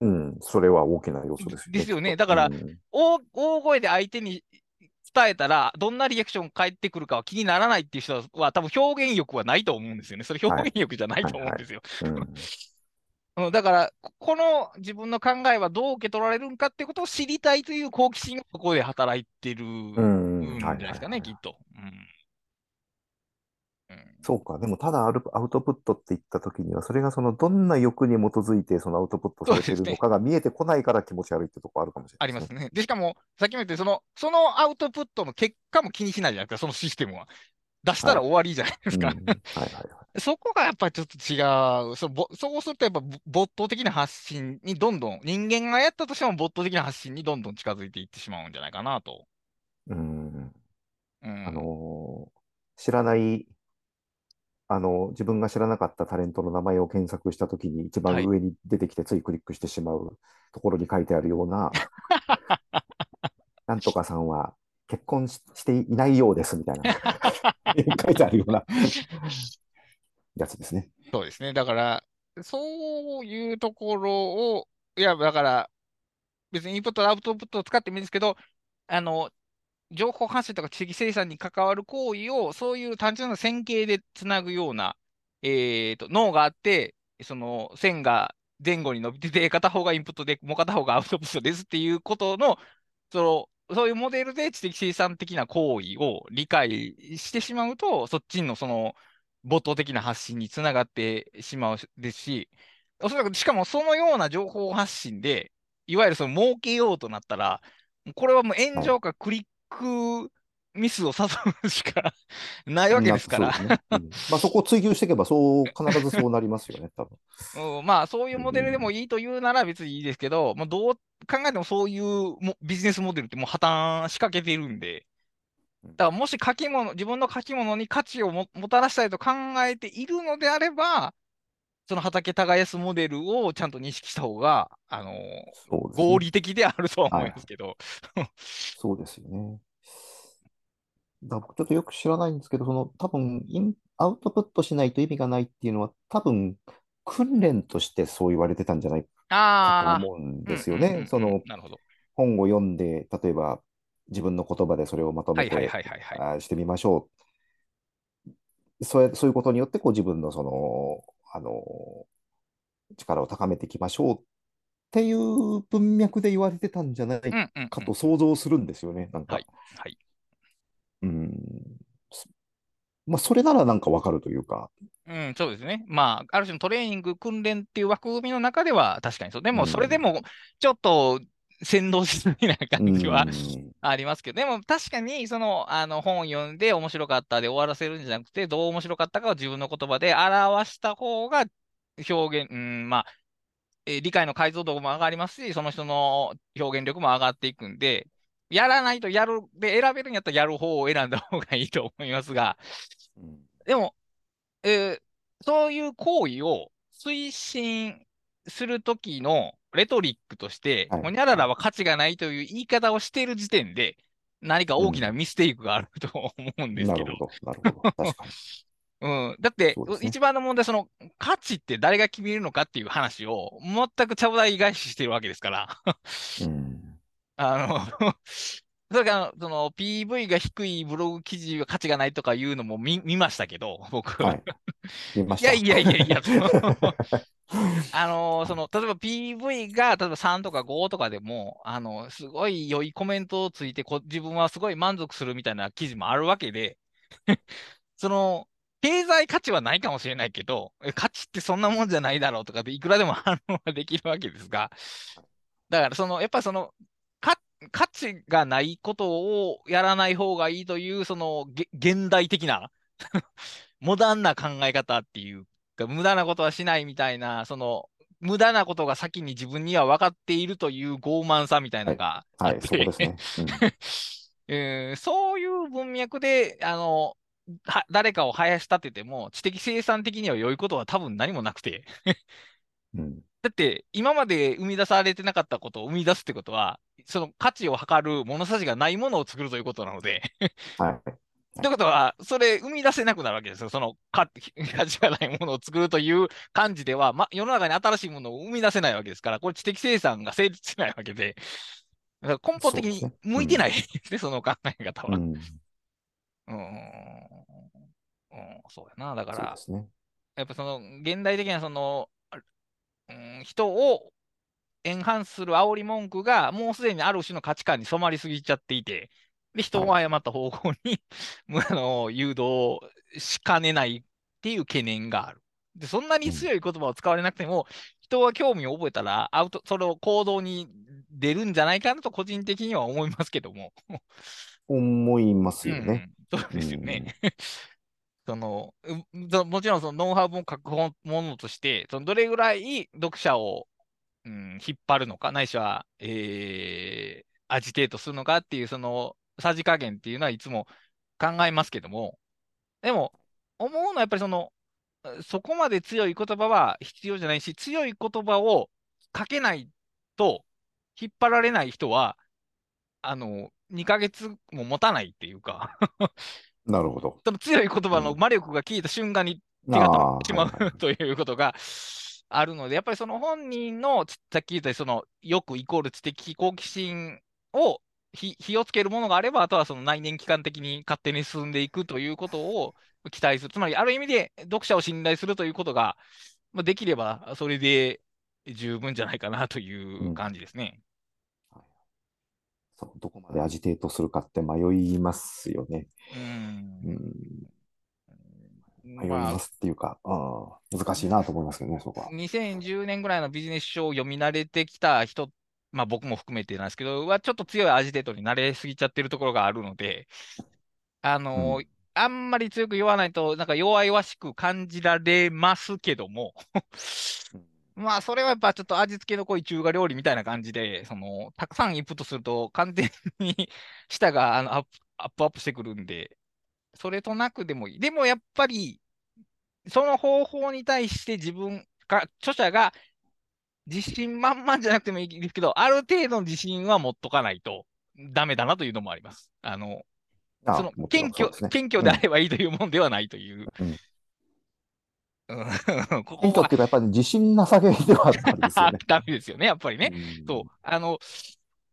S2: うん、それは大きな要素です
S1: よね。ですよね。だから、うん、大、大声で相手に伝えたら、どんなリアクション返ってくるかは気にならないっていう人は、多分表現欲はないと思うんですよね。それ表現欲じゃないと思うんですよ。うん、だから、ここの自分の考えはどう受け取られるんかってことを知りたいという好奇心がここで働いてる
S2: うん
S1: んじゃないですかね、きっと。うんうん
S2: そうか。でも、ただアルアウトプットって言ったときには、それがそのどんな欲に基づいてそのアウトプットされているのかが見えてこないから気持ち悪いってとこあるかもしれないね。
S1: ありますね。で、しかも、さっきも言ったようにその、そのアウトプットの結果も気にしないじゃないですか、そのシステムは。出したら終わりじゃないですか。
S2: うんはいはいはい。
S1: そこがやっぱりちょっと違う。そぼそうするとやっぱぼ没頭的な発信にどんどん、人間がやったとしても没頭的な発信にどんどん近づいていってしまうんじゃないかなと。
S2: うん。
S1: うん、
S2: あのー知らない、あの、自分が知らなかったタレントの名前を検索したときに一番
S1: はい
S2: 上に出てきてついクリックしてしまうところに書いてあるような、なんとかさんは結婚ししていないようですみたいな 書いてあるようなやつですね。
S1: そうですね。だから、そういうところを、いや、だから、別にインプット、アウトプットを使ってもいいんですけど、あの、情報発信とか知識生産に関わる行為を、そういう単純な線形でつなぐような、えーと、脳があって、その線が前後に伸びてて、片方がインプットで、もう片方がアウトプットですっていうことの、その、そういうモデルで知的生産的な行為を理解してしまうと、そっちのその、没頭的な発信につながってしまうですし、おそらく、しかもそのような情報発信で、いわゆるその儲けようとなったら、これはもう炎上かクリックミスを誘うしかないわけですから、
S2: なそね。うん。まあ、そこを追求していけば、そう、必ずそうなりますよね、多分。
S1: うん。まあそういうモデルでもいいというなら別にいいですけど、まあ、どう考えてもそういうもビジネスモデルってもう破綻しかけているんで、だからもし書き物、自分の書き物に価値をももたらしたいと考えているのであれば、その畑耕すモデルをちゃんと認識した方が、あの
S2: そうですね。
S1: 合理的であるとは思いますけど。
S2: そうですよね。だ僕ちょっとよく知らないんですけど、その多分イン、アウトプットしないと意味がないっていうのは、多分、訓練としてそう言われてたんじゃないか
S1: あ
S2: と思うんですよ。ねその
S1: なるほど。
S2: 本を読んで、例えば自分の言葉でそれをまとめ
S1: はいはい
S2: て
S1: はいはいはい。
S2: あーしてみましょう。そうやそういうことによってこう自分のその、あの、力を高めていきましょうっていう文脈で言われてたんじゃないかと想像するんですよね。なんか
S1: はい。はい。
S2: うん。そまあ、それならなんかわかるというか。
S1: うん、そうですね。まあ、ある種のトレーニング、訓練っていう枠組みの中では確かにそう。でも、
S2: うん
S1: それでも、ちょっと先導しすぎな感じは
S2: うん
S1: ありますけど、でも確かに、その、あの、本を読んで面白かったで終わらせるんじゃなくて、どう面白かったかを自分の言葉で表した方が、表現、うん、まあ、えー理解の解像度も上がりますし、その人の表現力も上がっていくんで、やらないとやる、で、選べるんやったらやる方を選んだ方がいいと思いますが、
S2: うん
S1: でも、えーそういう行為を推進するときのレトリックとして、
S2: はい
S1: ほにゃららは価値がないという言い方をしている時点で、何か大きなミステイクがあると思うんですけど。
S2: なるほど、なるほど。確かに。
S1: うん、だって、
S2: ね
S1: 一番の問題は、その価値って誰が決めるのかっていう話を全くちゃぶ台返ししてるわけですから。
S2: うん。
S1: あの、それから、その PV が低いブログ記事は価値がないとかいうのも見見ましたけど、僕。
S2: はい。
S1: いやいやいやいや、あのその、例えば PV が、例えば3とか5とかでも、あの、すごい良いコメントをついてこ、自分はすごい満足するみたいな記事もあるわけで、その、経済価値はないかもしれないけど、え価値ってそんなもんじゃないだろうとかで、いくらでも反論はできるわけですが、だから、その、やっぱその、か価値がないことをやらない方がいいという、その、げ現代的な、モダンな考え方っていうか、無駄なことはしないみたいな、その、無駄なことが先に自分には分かっているという傲慢さみたいなのがあ
S2: はい、
S1: って、
S2: そこですね。
S1: えー そういう文脈で、あの、は誰かを生やし立てても、知的生産的には良いことは多分何もなくて、
S2: うん。うん。
S1: だって今まで生み出されてなかったことを生み出すってことは、その価値を測る物差しがないものを作るということなので、
S2: はい。
S1: ということは、それ生み出せなくなるわけですよ。その価価値がないものを作るという感じでは、ま、世の中に新しいものを生み出せないわけですから、これ知的生産が成立しないわけで、だから根本的に向いてないですね、その考え方は。
S2: うん。
S1: うん、うん、そうやな。だから
S2: ね。
S1: やっぱその現代的なそのうん、人をエンハンスする煽り文句が、もうすでにある種の価値観に染まりすぎちゃっていて、で、人を誤った方向に、はい、あの誘導しかねないっていう懸念がある。で、そんなに強い言葉を使われなくても、うん、人は興味を覚えたら、アウト、それを行動に出るんじゃないかなと、個人的には思いますけども。
S2: 思いますよね。
S1: うん、そうですよね。そのもちろんそのノウハウも書くものとして、そのどれぐらい読者を、うん、引っ張るのか、ないしは、えー、アジテートするのかっていう、そのさじ加減っていうのはいつも考えますけども、でも、思うのはやっぱりその、そこまで強い言葉は必要じゃないし、強い言葉をかけないと引っ張られない人は、あの、2ヶ月も持たないっていうか。
S2: なるほど。
S1: その強い言葉の魔力が効いた瞬間に手が止まってしまう、はい、ということがあるので、やっぱりその本人の、さっき言ったその、よくイコール知的好奇心を火をつけるものがあれば、あとはその内燃機関的に勝手に進んでいくということを期待する。つまり、ある意味で読者を信頼するということが、まあ、できれば、それで十分じゃないかなという感じですね。
S2: うん、そうどこまでアジテートするかって迷いますよね。
S1: うん、うん。
S2: 迷いますっていうか、まあ、難しいなと思いますけどね、そこは。
S1: 2010年ぐらいのビジネス書を読み慣れてきた人まあ僕も含めてなんですけど、はちょっと強いアジテートに慣れすぎちゃってるところがあるので、あのーうん、あんまり強く言わないと、なんか弱々しく感じられますけどもまあそれはやっぱちょっと味付けの濃い中華料理みたいな感じで、その、たくさんインプットすると完全に 舌があのアップアップアップしてくるんで、それとなくでもいい。でもやっぱり、その方法に対して自分が、著者が自信満々じゃなくてもいいですけど、ある程度の自信は持っとかないとダメだなというのもあります。あの、あその謙虚、ね、謙虚であればいいというもんではないという。うん
S2: ここは。っていうか、やっぱり自信なさげではあるんですよね。
S1: ダメですよね、やっぱりね。うん、そう。あの、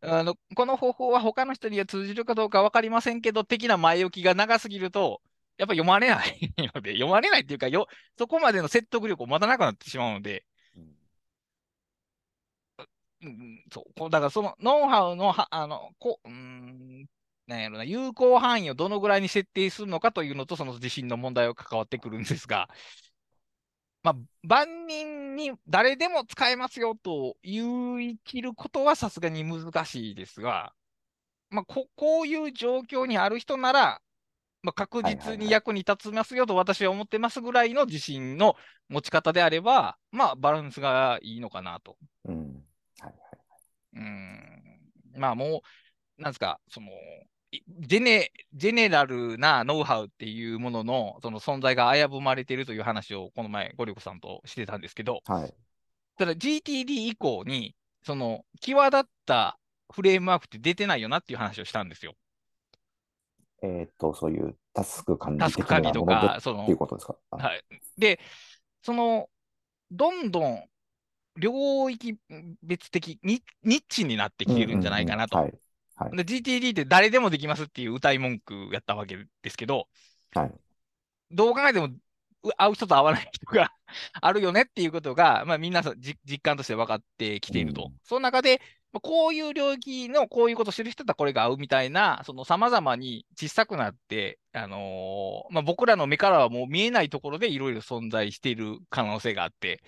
S1: あの、この方法は他の人には通じるかどうか分かりませんけど、的な前置きが長すぎると、やっぱ読まれないので、読まれないっていうかよ、そこまでの説得力を持たなくなってしまうので、うん、そう。だからそのノウハウのは、あの、こうん、なんやろな、有効範囲をどのぐらいに設定するのかというのと、その地震の問題は関わってくるんですが、まあ、万人に誰でも使えますよと言い切ることはさすがに難しいですが、まあ、ここういう状況にある人なら、まあ、確実に役に立ちますよと私は思ってますぐらいの自信の持ち方であれば、まあ、バランスがいいのかなと。
S2: うん。
S1: うん、まあもう、なんですか、その、ジェネ、ジェネラルなノウハウっていうもののその存在が危ぶまれているという話をこの前、ゴリコさんとしてたんですけど、
S2: はい、
S1: ただ GTD 以降に、その、際立ったフレームワークって出てないよなっていう話をしたんですよ。
S2: えっ、と、そういうタスク管理
S1: タスク管理とか、その、
S2: っていうことですか？
S1: はい。で、その、どんどん領域別的に、ニッチになってきてるんじゃないかなと。はいはい、で GTD って誰でもできますっていう歌い文句やったわけですけど、
S2: はい、
S1: どう考えても会う人と会わない人が あるよねっていうことが、まあ、みんな実感として分かってきていると。うん、その中で、こういう領域のこういうことしてる人だこれが合うみたいな、その様々に小さくなって、あのー、まあ、僕らの目からはもう見えないところでいろいろ存在している可能性があって、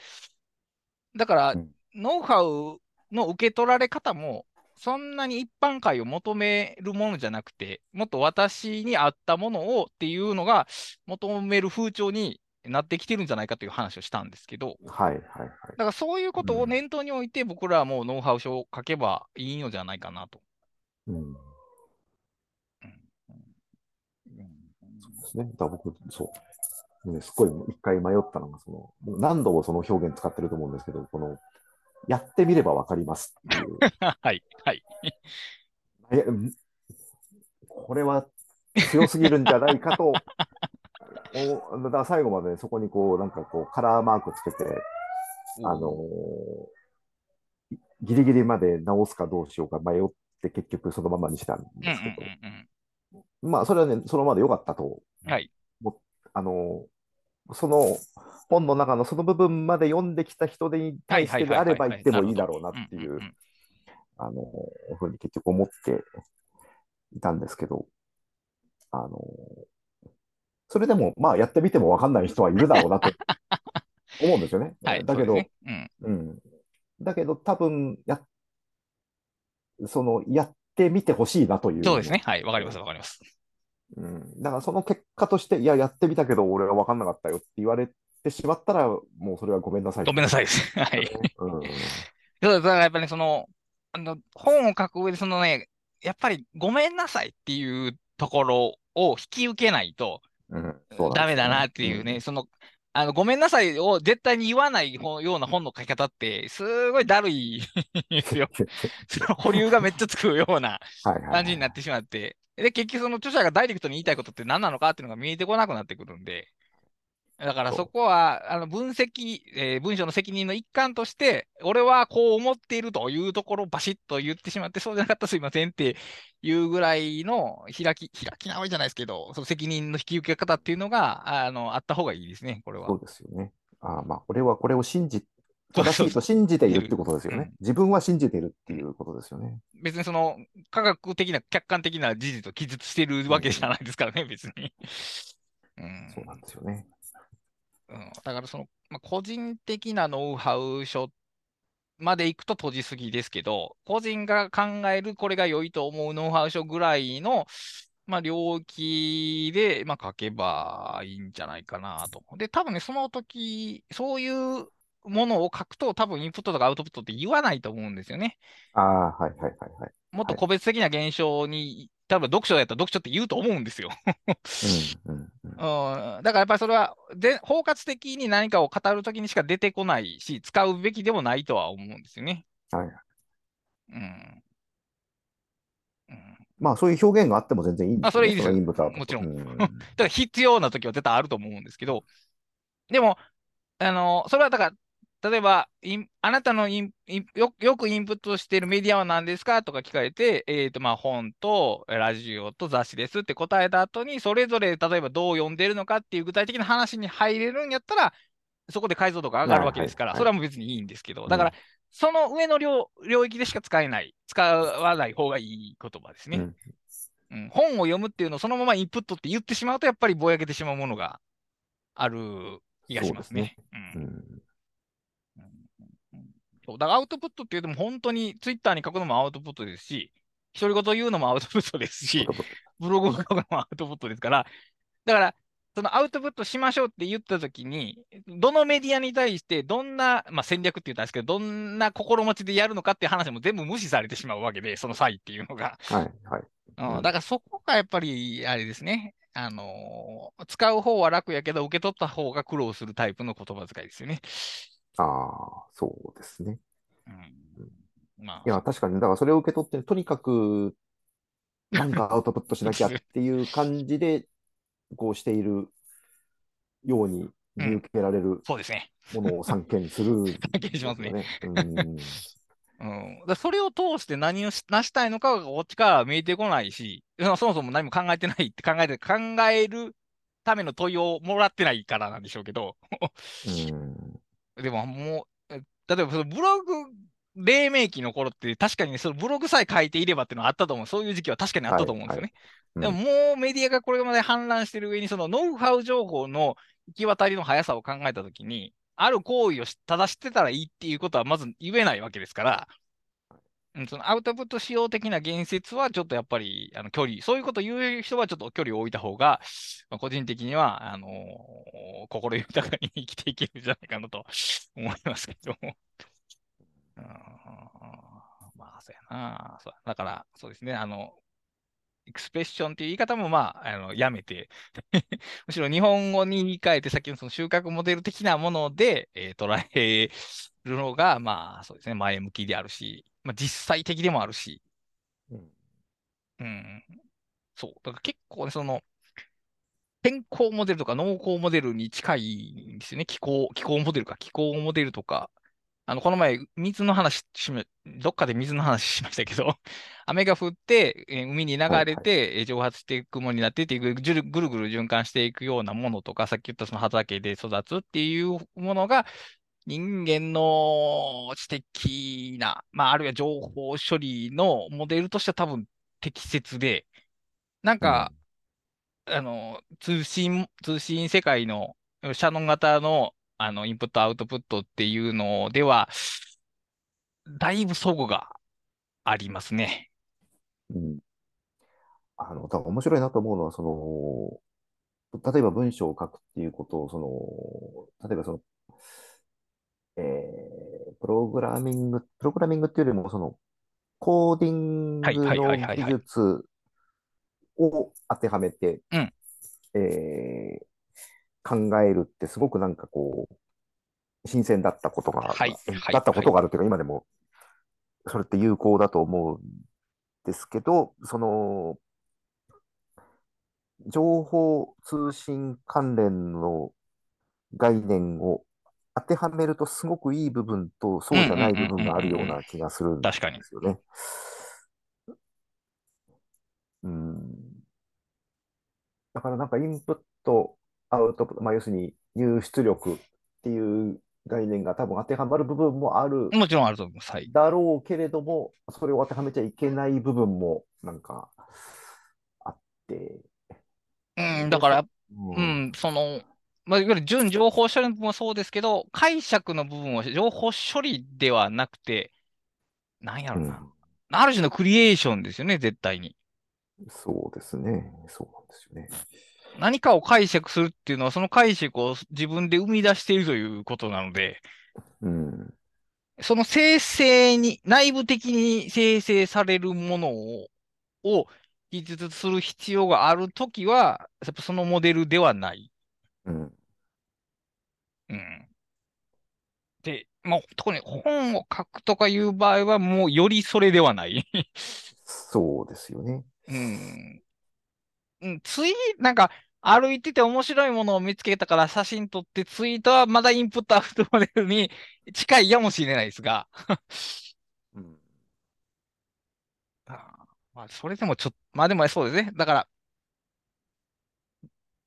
S1: だから、うん、ノウハウの受け取られ方も、そんなに一般会を求めるものじゃなくて、もっと私に合ったものをっていうのが求める風潮になってきてるんじゃないかという話をしたんですけど、
S2: はいはいはい。
S1: だからそういうことを念頭に置いて、僕らはもうノウハウ書を書けばいいのじゃないかなと。
S2: うん。うん、そうですね。だ僕、そう。ね、すごい一回迷ったのが、その、何度もその表現使ってると思うんですけど、この、やってみればわかりますっていう。
S1: はい、はい。
S2: これは強すぎるんじゃないかと、おだから最後までそこにこう、なんかこう、カラーマークつけて、あのー、ギリギリまで直すかどうしようか迷って結局そのままにしたんですけど、まあそれはね、そのままでよかったと、
S1: はい、
S2: あのその本の中のその部分まで読んできた人に対してであれば言ってもいいだろうなっていう、あの、ふうに結局思っていたんですけど、あの、それでも、まあやってみても分かんない人はいるだろうなと 思うんですよね。
S1: はい、
S2: だけど、
S1: ね
S2: うん、うん。だけど多分や、その、やってみてほしいなという。
S1: そうですね。はい、わかります、わかります。
S2: うん、だからその結果として、いや、やってみたけど、俺は分かんなかったよって言われてしまったら、もうそれはごめんなさい。
S1: ごめんなさいです。はい。うん、だからやっぱり、ね、その、あの、本を書く上で、そのね、やっぱりごめんなさいっていうところを引き受けないと、
S2: うん、
S1: ダメだなっていうね、うん、その、あの、ごめんなさいを絶対に言わないような本の書き方って、すごいだるいですよ。保留がめっちゃつくような感じになってしまって、で、結局その著者がダイレクトに言いたいことって何なのかっていうのが見えてこなくなってくるんで、だからそこは、あの分析、えー、文章の責任の一環として、俺はこう思っているというところをバシッと言ってしまって、そうじゃなかったらすいませんっていうぐらいの開き、開き直りじゃないですけど、その責任の引き受け方っていうのが、あの、あった方がいいですね、これは。
S2: そうですよね。あまあ、俺はこれを信じ、正しいと信じているってことですよね。自分は信じているっていうことですよね。
S1: 別にその、科学的な、客観的な事実を記述しているわけじゃないですからね、うん、別に。
S2: うん、そうなんですよね。
S1: うん、だからその、まあ、個人的なノウハウ書まで行くと閉じすぎですけど、個人が考えるこれが良いと思うノウハウ書ぐらいの、まあ、領域で、まあ、書けばいいんじゃないかなと。で、多分ね、その時、そういうものを書くと、多分インプットとかアウトプットって言わないと思うんですよね。
S2: ああ、はいはいはいはい。
S1: もっと個別的な現象に多分読書やったら読書って言うと思うんですよ
S2: うんうん うん、
S1: だからやっぱりそれはで包括的に何かを語るときにしか出てこないし、使うべきでもないとは思うんですよね。
S2: はい。
S1: うん。
S2: うん、まあそういう表現があっても全然いいんですよ、ね、
S1: あそれいいですよ。もちろん。うん、だから必要なときは絶対あると思うんですけど、でも、あの、それはだから例えば、あなたのよよくインプットしているメディアは何ですかとか聞かれて、えーとまあ、本とラジオと雑誌ですって答えた後に、それぞれ例えばどう読んでるのかっていう具体的な話に入れるんやったら、そこで解像度が上がるわけですから、それはもう別にいいんですけど、だから、その上の領領域でしか使えない、使わない方がいい言葉ですね、うん。うん。本を読むっていうのをそのままインプットって言ってしまうと、やっぱりぼやけてしまうものがある気がしますね。ううんそうだからアウトプットって言うとも本当にツイッターに書くのもアウトプットですし、独り言言うのもアウトプットですし、ブログを書くのもアウトプットですから、だから、そのアウトプットしましょうって言ったときに、どのメディアに対してどんな、まあ、戦略って言ったんですけど、どんな心持ちでやるのかっていう話も全部無視されてしまうわけで、その際っていうのが。
S2: はい、はい。
S1: うん、だからそこがやっぱり、あれですね。あのー、使う方は楽やけど、受け取った方が苦労するタイプの言葉遣いですよね。
S2: ああ、そうですね。
S1: うん。まあ、
S2: いや、確かに、だからそれを受け取って、とにかく、なんかアウトプットしなきゃっていう感じで、こうしているように見受けられる
S1: そうですね。
S2: ものを散見する、
S1: 散見しますね。うん、だそれを通して何を成したいのかがこっちから見えてこないし、そもそも何も考えてないって考えて、考えるための問いをもらってないからなんでしょうけど、
S2: うん、
S1: でももう、例えばそのブログ、黎明期の頃って確かにね、そのブログさえ書いていればっていうのはあったと思う。そういう時期は確かにあったと思うんですよね。はいはい、でももうメディアがこれまで氾濫してる上に、そのノウハウ情報の行き渡りの速さを考えたときに、ある行為を正してたらいいっていうことはまず言えないわけですから、そのアウトプット仕様的な言説はちょっとやっぱりあの距離、そういうことを言う人はちょっと距離を置いた方が、まあ、個人的には、あのー、心豊かに生きていけるんじゃないかなと思いますけども。まあ、そうやな。そうだから、そうですね。あの、エクスプレッションっていう言い方も、まあ、あのやめて むしろ日本語に言い換えて、さっきのその収穫モデル的なもので、えー、捉えるのが、まあ、そうですね、前向きであるし、まあ、実際的でもあるし、
S2: うん。
S1: うん、そう。だから結構ね、その、天候モデルとか農耕モデルに近いんですよね。気候、気候モデルか、気候モデルとか、あの、この前、水の話しめ、どっかで水の話しましたけど、雨が降って、えー海に流れて、えー蒸発していくものになってってぐるぐるぐる循環していくようなものとか、さっき言ったその畑で育つっていうものが、人間の知的な、まあ、あるいは情報処理のモデルとしては多分適切で、なんか、あの、通信、通信世界のシャノン型の、あの、インプットアウトプットっていうのでは、だいぶ相互がありますね。
S2: うん。あの、多分面白いなと思うのは、その、例えば文章を書くっていうことを、その、例えばその、えー、プログラミング、プログラミングっていうよりも、その、コーディングの技術を当てはめて、えー、考えるってすごくなんかこう、新鮮だったことが、はい、だったことがあるというか、今でも、それって有効だと思うんですけど、その、情報通信関連の概念を当てはめるとすごくいい部分とそうじゃない部分があるような気がするんですよね。うん。だからなんかインプット、アウトプット、まあ、要するに入出力っていう概念が多分当てはまる部分もある
S1: もちろんあると思います。はい。
S2: だろうけれども、それを当てはめちゃいけない部分もなんかあって。
S1: うん、だから、うん、うん、その、まあ、いわゆる純情報処理の部分もそうですけど、解釈の部分は情報処理ではなくて、なんやろな、うん、ある種のクリエーションですよね、絶対に。
S2: そうですね。そうなんですよね。
S1: 何かを解釈するっていうのは、その解釈を自分で生み出しているということなので、
S2: うん、
S1: その生成に、内部的に生成されるものを、を記述する必要があるときは、やっぱそのモデルではない。
S2: うん。
S1: うん。で、まあ、特に本を書くとかいう場合は、もうよりそれではない
S2: そうですよね。
S1: うん。うん、ツイなんか、歩いてて面白いものを見つけたから写真撮ってツイートはまだインプットアウトモデルに近いやもしれないですが
S2: うん。
S1: あまあ、それでもちょっと、まあでもそうですね。だから、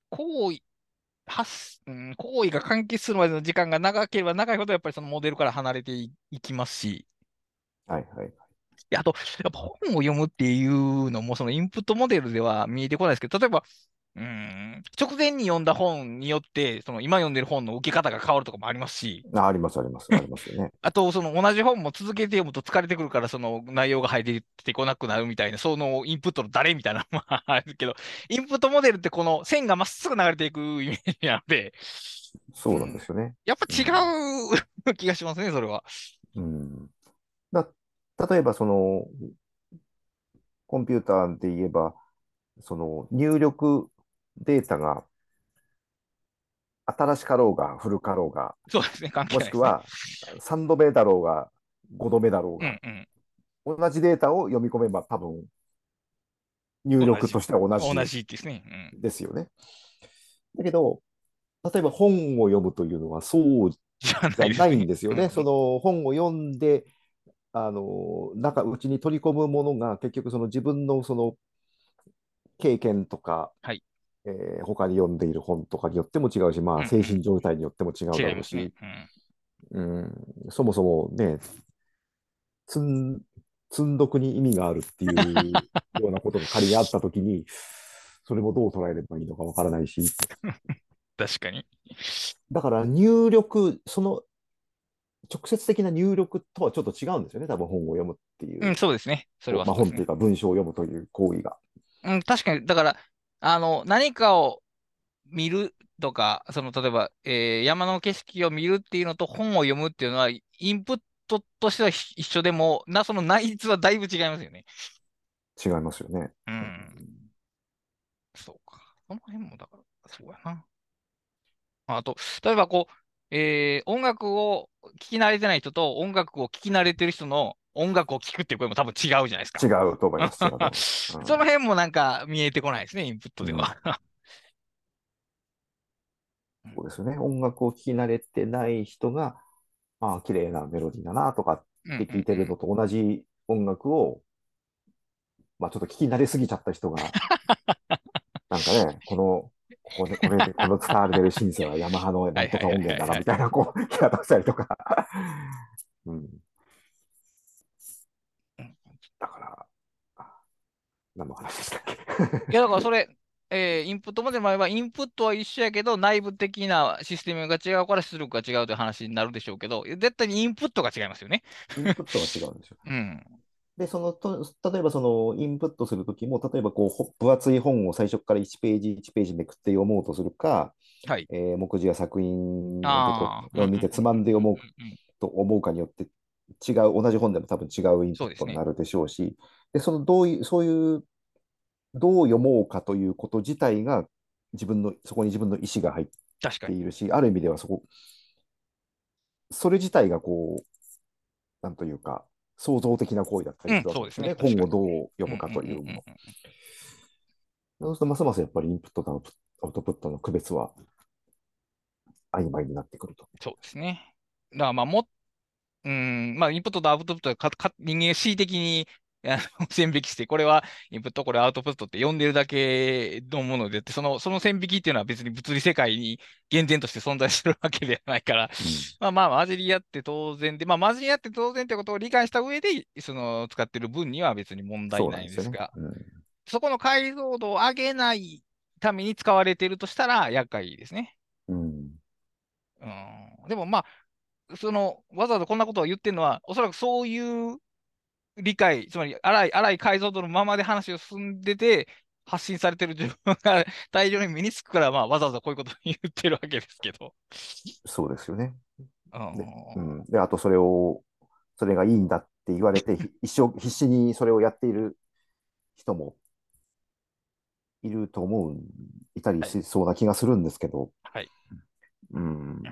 S1: 行為、発、うん、行為が完結するまでの時間が長ければ長いほど、やっぱりそのモデルから離れていきますし。
S2: はいはい。
S1: で、あと、やっぱ本を読むっていうのも、そのインプットモデルでは見えてこないですけど、例えば、うん、直前に読んだ本によって、その今読んでる本の受け方が変わるとかもありますし。
S2: ああります、あります、ありますよね。
S1: あと、その同じ本も続けて読むと疲れてくるから、その内容が入ってこなくなるみたいな、そのインプットの誰みたいなのもあるけど、インプットモデルってこの線がまっすぐ流れていくイメージなので。
S2: そうなんですよね。うん、
S1: やっぱ違う、気がしますね、それは。
S2: うん。だ例えば、その、コンピューターで言えば、その入力データが新しかろうが古かろうが、
S1: そうですね、関
S2: 係ない、ね、もしくは3度目だろうが5度目だろうが、
S1: うん
S2: うん、同じデータを読み込めば多分入力としては同じ
S1: 同じですね、
S2: うん、ですよね。だけど、例えば本を読むというのはそうじゃないんですよね。その本を読んで、あの、中、うちに取り込むものが結局その自分のその経験とか、
S1: はい
S2: えー、他に読んでいる本とかによっても違うし、まあ、精神状態によっても違うだろうし、うん、うん、そもそもね、積ん積んどくに意味があるっていうようなことが仮にあったときに、それもどう捉えればいいのかわからないし。
S1: 確かに。
S2: だから入力、その直接的な入力とはちょっと違うんですよね、多分本を読むっていう。
S1: うん、そうですね。それは、
S2: ね、まあ、本っていうか文章を読むという行為が。
S1: うん、確かに、だから、あの、何かを見るとか、その、例えば、えー、山の景色を見るっていうのと本を読むっていうのは、インプットとしては一緒でも、な、その内実はだいぶ違いますよね。
S2: 違いますよね。
S1: うん。そうか。その辺も、だから、そうやな。あと、例えばこう、えー、音楽を聴き慣れてない人と音楽を聴き慣れてる人の音楽を聴くっていう声も多分違うじゃないですか。
S2: 違うと思います。
S1: うん、その辺もなんか見えてこないですね、インプットでは。
S2: そうですね。音楽を聴き慣れてない人が、まあ、綺麗なメロディーだなとかって聞いてるのと同じ音楽を、まあ、ちょっと聞き慣れすぎちゃった人が、なんかね、この、ここで、これで、この使われてるシンセはヤマハのなんとか音源だな、みたいな、こう、聞き方したりとか。うん。何の話でしたっけ？
S1: いや、だからそれ、えー、インプットモデルもあれば、インプットは一緒やけど、内部的なシステムが違うから出力が違うという話になるでしょうけど、絶対にインプットが違いますよね。
S2: インプットは違うんでしょ
S1: う。うん。
S2: で、そのと、例えばそのインプットするときも、例えばこう、分厚い本を最初から1ページ1ページめくって読もうとするか、
S1: はい、
S2: えー、目次や作品を見てつまんで読もうと思うかによって、違う、同じ本でも多分違うインプットになるでしょうし、で、そのどういう、そういうどう読もうかということ自体が自分の、そこに自分の意思が入っているし、ある意味ではそこ、それ自体がこう、なんというか、創造的な行為だったりするわけですね。本をどう読むかというも。そうすると、ますますやっぱりインプットとアウトプットの区別は曖昧になってくると。
S1: そうですね。だからまあも、うん、まあ、インプットとアウトプットはかか人間恣意的に あの線引きして、これはインプット、これアウトプットって呼んでるだけのものでその、その線引きっていうのは別に物理世界に厳然として存在するわけではないから、うん、まあまあ、混じり合って当然で、まあ、混じり合って当然ってことを理解した上で、その使ってる分には別に問題ないんですが、そ、ね。うん、そこの解像度を上げないために使われているとしたら厄介ですね。
S2: うん、
S1: うん、でもまあ、そのわざわざこんなことを言ってるのは、おそらくそういう理解、つまり荒い、荒い解像度のままで話を進んでて、発信されてる自分が 大量に身につくから、まあ、わざわざこういうことを言ってるわけですけど。
S2: そうですよね。でうん、であと、それを、それがいいんだって言われて、一生必死にそれをやっている人もいると思う、いたりしそうな気がするんですけど、
S1: はい。
S2: うん。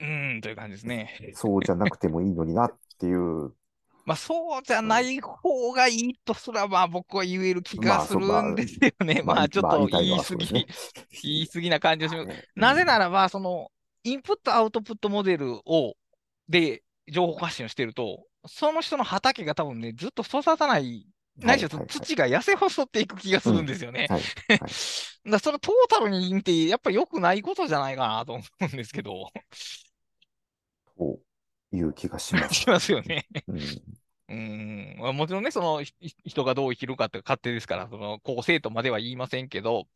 S1: うん、という感じですね。
S2: そうじゃなくてもいいのになっていう
S1: まあ、そうじゃない方がいいとすら、まあ、僕は言える気がするんですよね。まあ、まあ、ちょっと言い過ぎ、ね、言い過ぎな感じがします。なぜならば、その、インプット、アウトプットモデルを、で、情報発信をしてると、その人の畑が多分ね、ずっと育たない、ないしは土が痩せ細っていく気がするんですよね。だそれトータルに見て、やっぱり良くないことじゃないかなと思うんですけど。
S2: いう気がします。
S1: しますよね。うん、うんもちろんね、その人がどう生きるかって勝手ですから、その構成とまでは言いませんけど、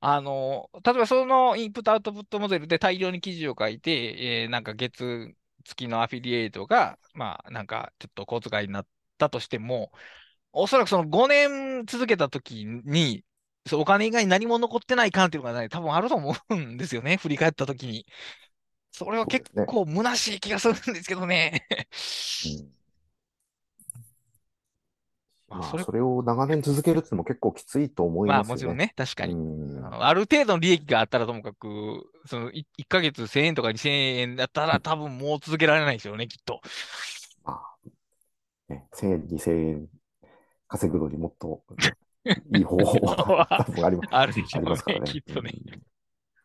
S1: あの、例えばそのインプットアウトプットモデルで大量に記事を書いて、えー、なんか月月のアフィリエイトが、まあ、なんかちょっと小遣いになったとしても、おそらくその5年続けたときに、お金以外に何も残ってない感っていうのが、ね、多分あると思うんですよね、振り返ったときに。それは結構虚しい気がするんですけどね。
S2: うん、まあ、それを長年続けるっても結構きついと思いますよね。まあ、
S1: もちろんね、確かに。ある程度の利益があったらともかく、その 1, 1ヶ月1000円とか2000円だったら多分もう続けられないですよね、きっと。
S2: まあ、ね、1000円、2000円稼ぐのにもっと いい方法はあります
S1: あるでしょうね、きっとね。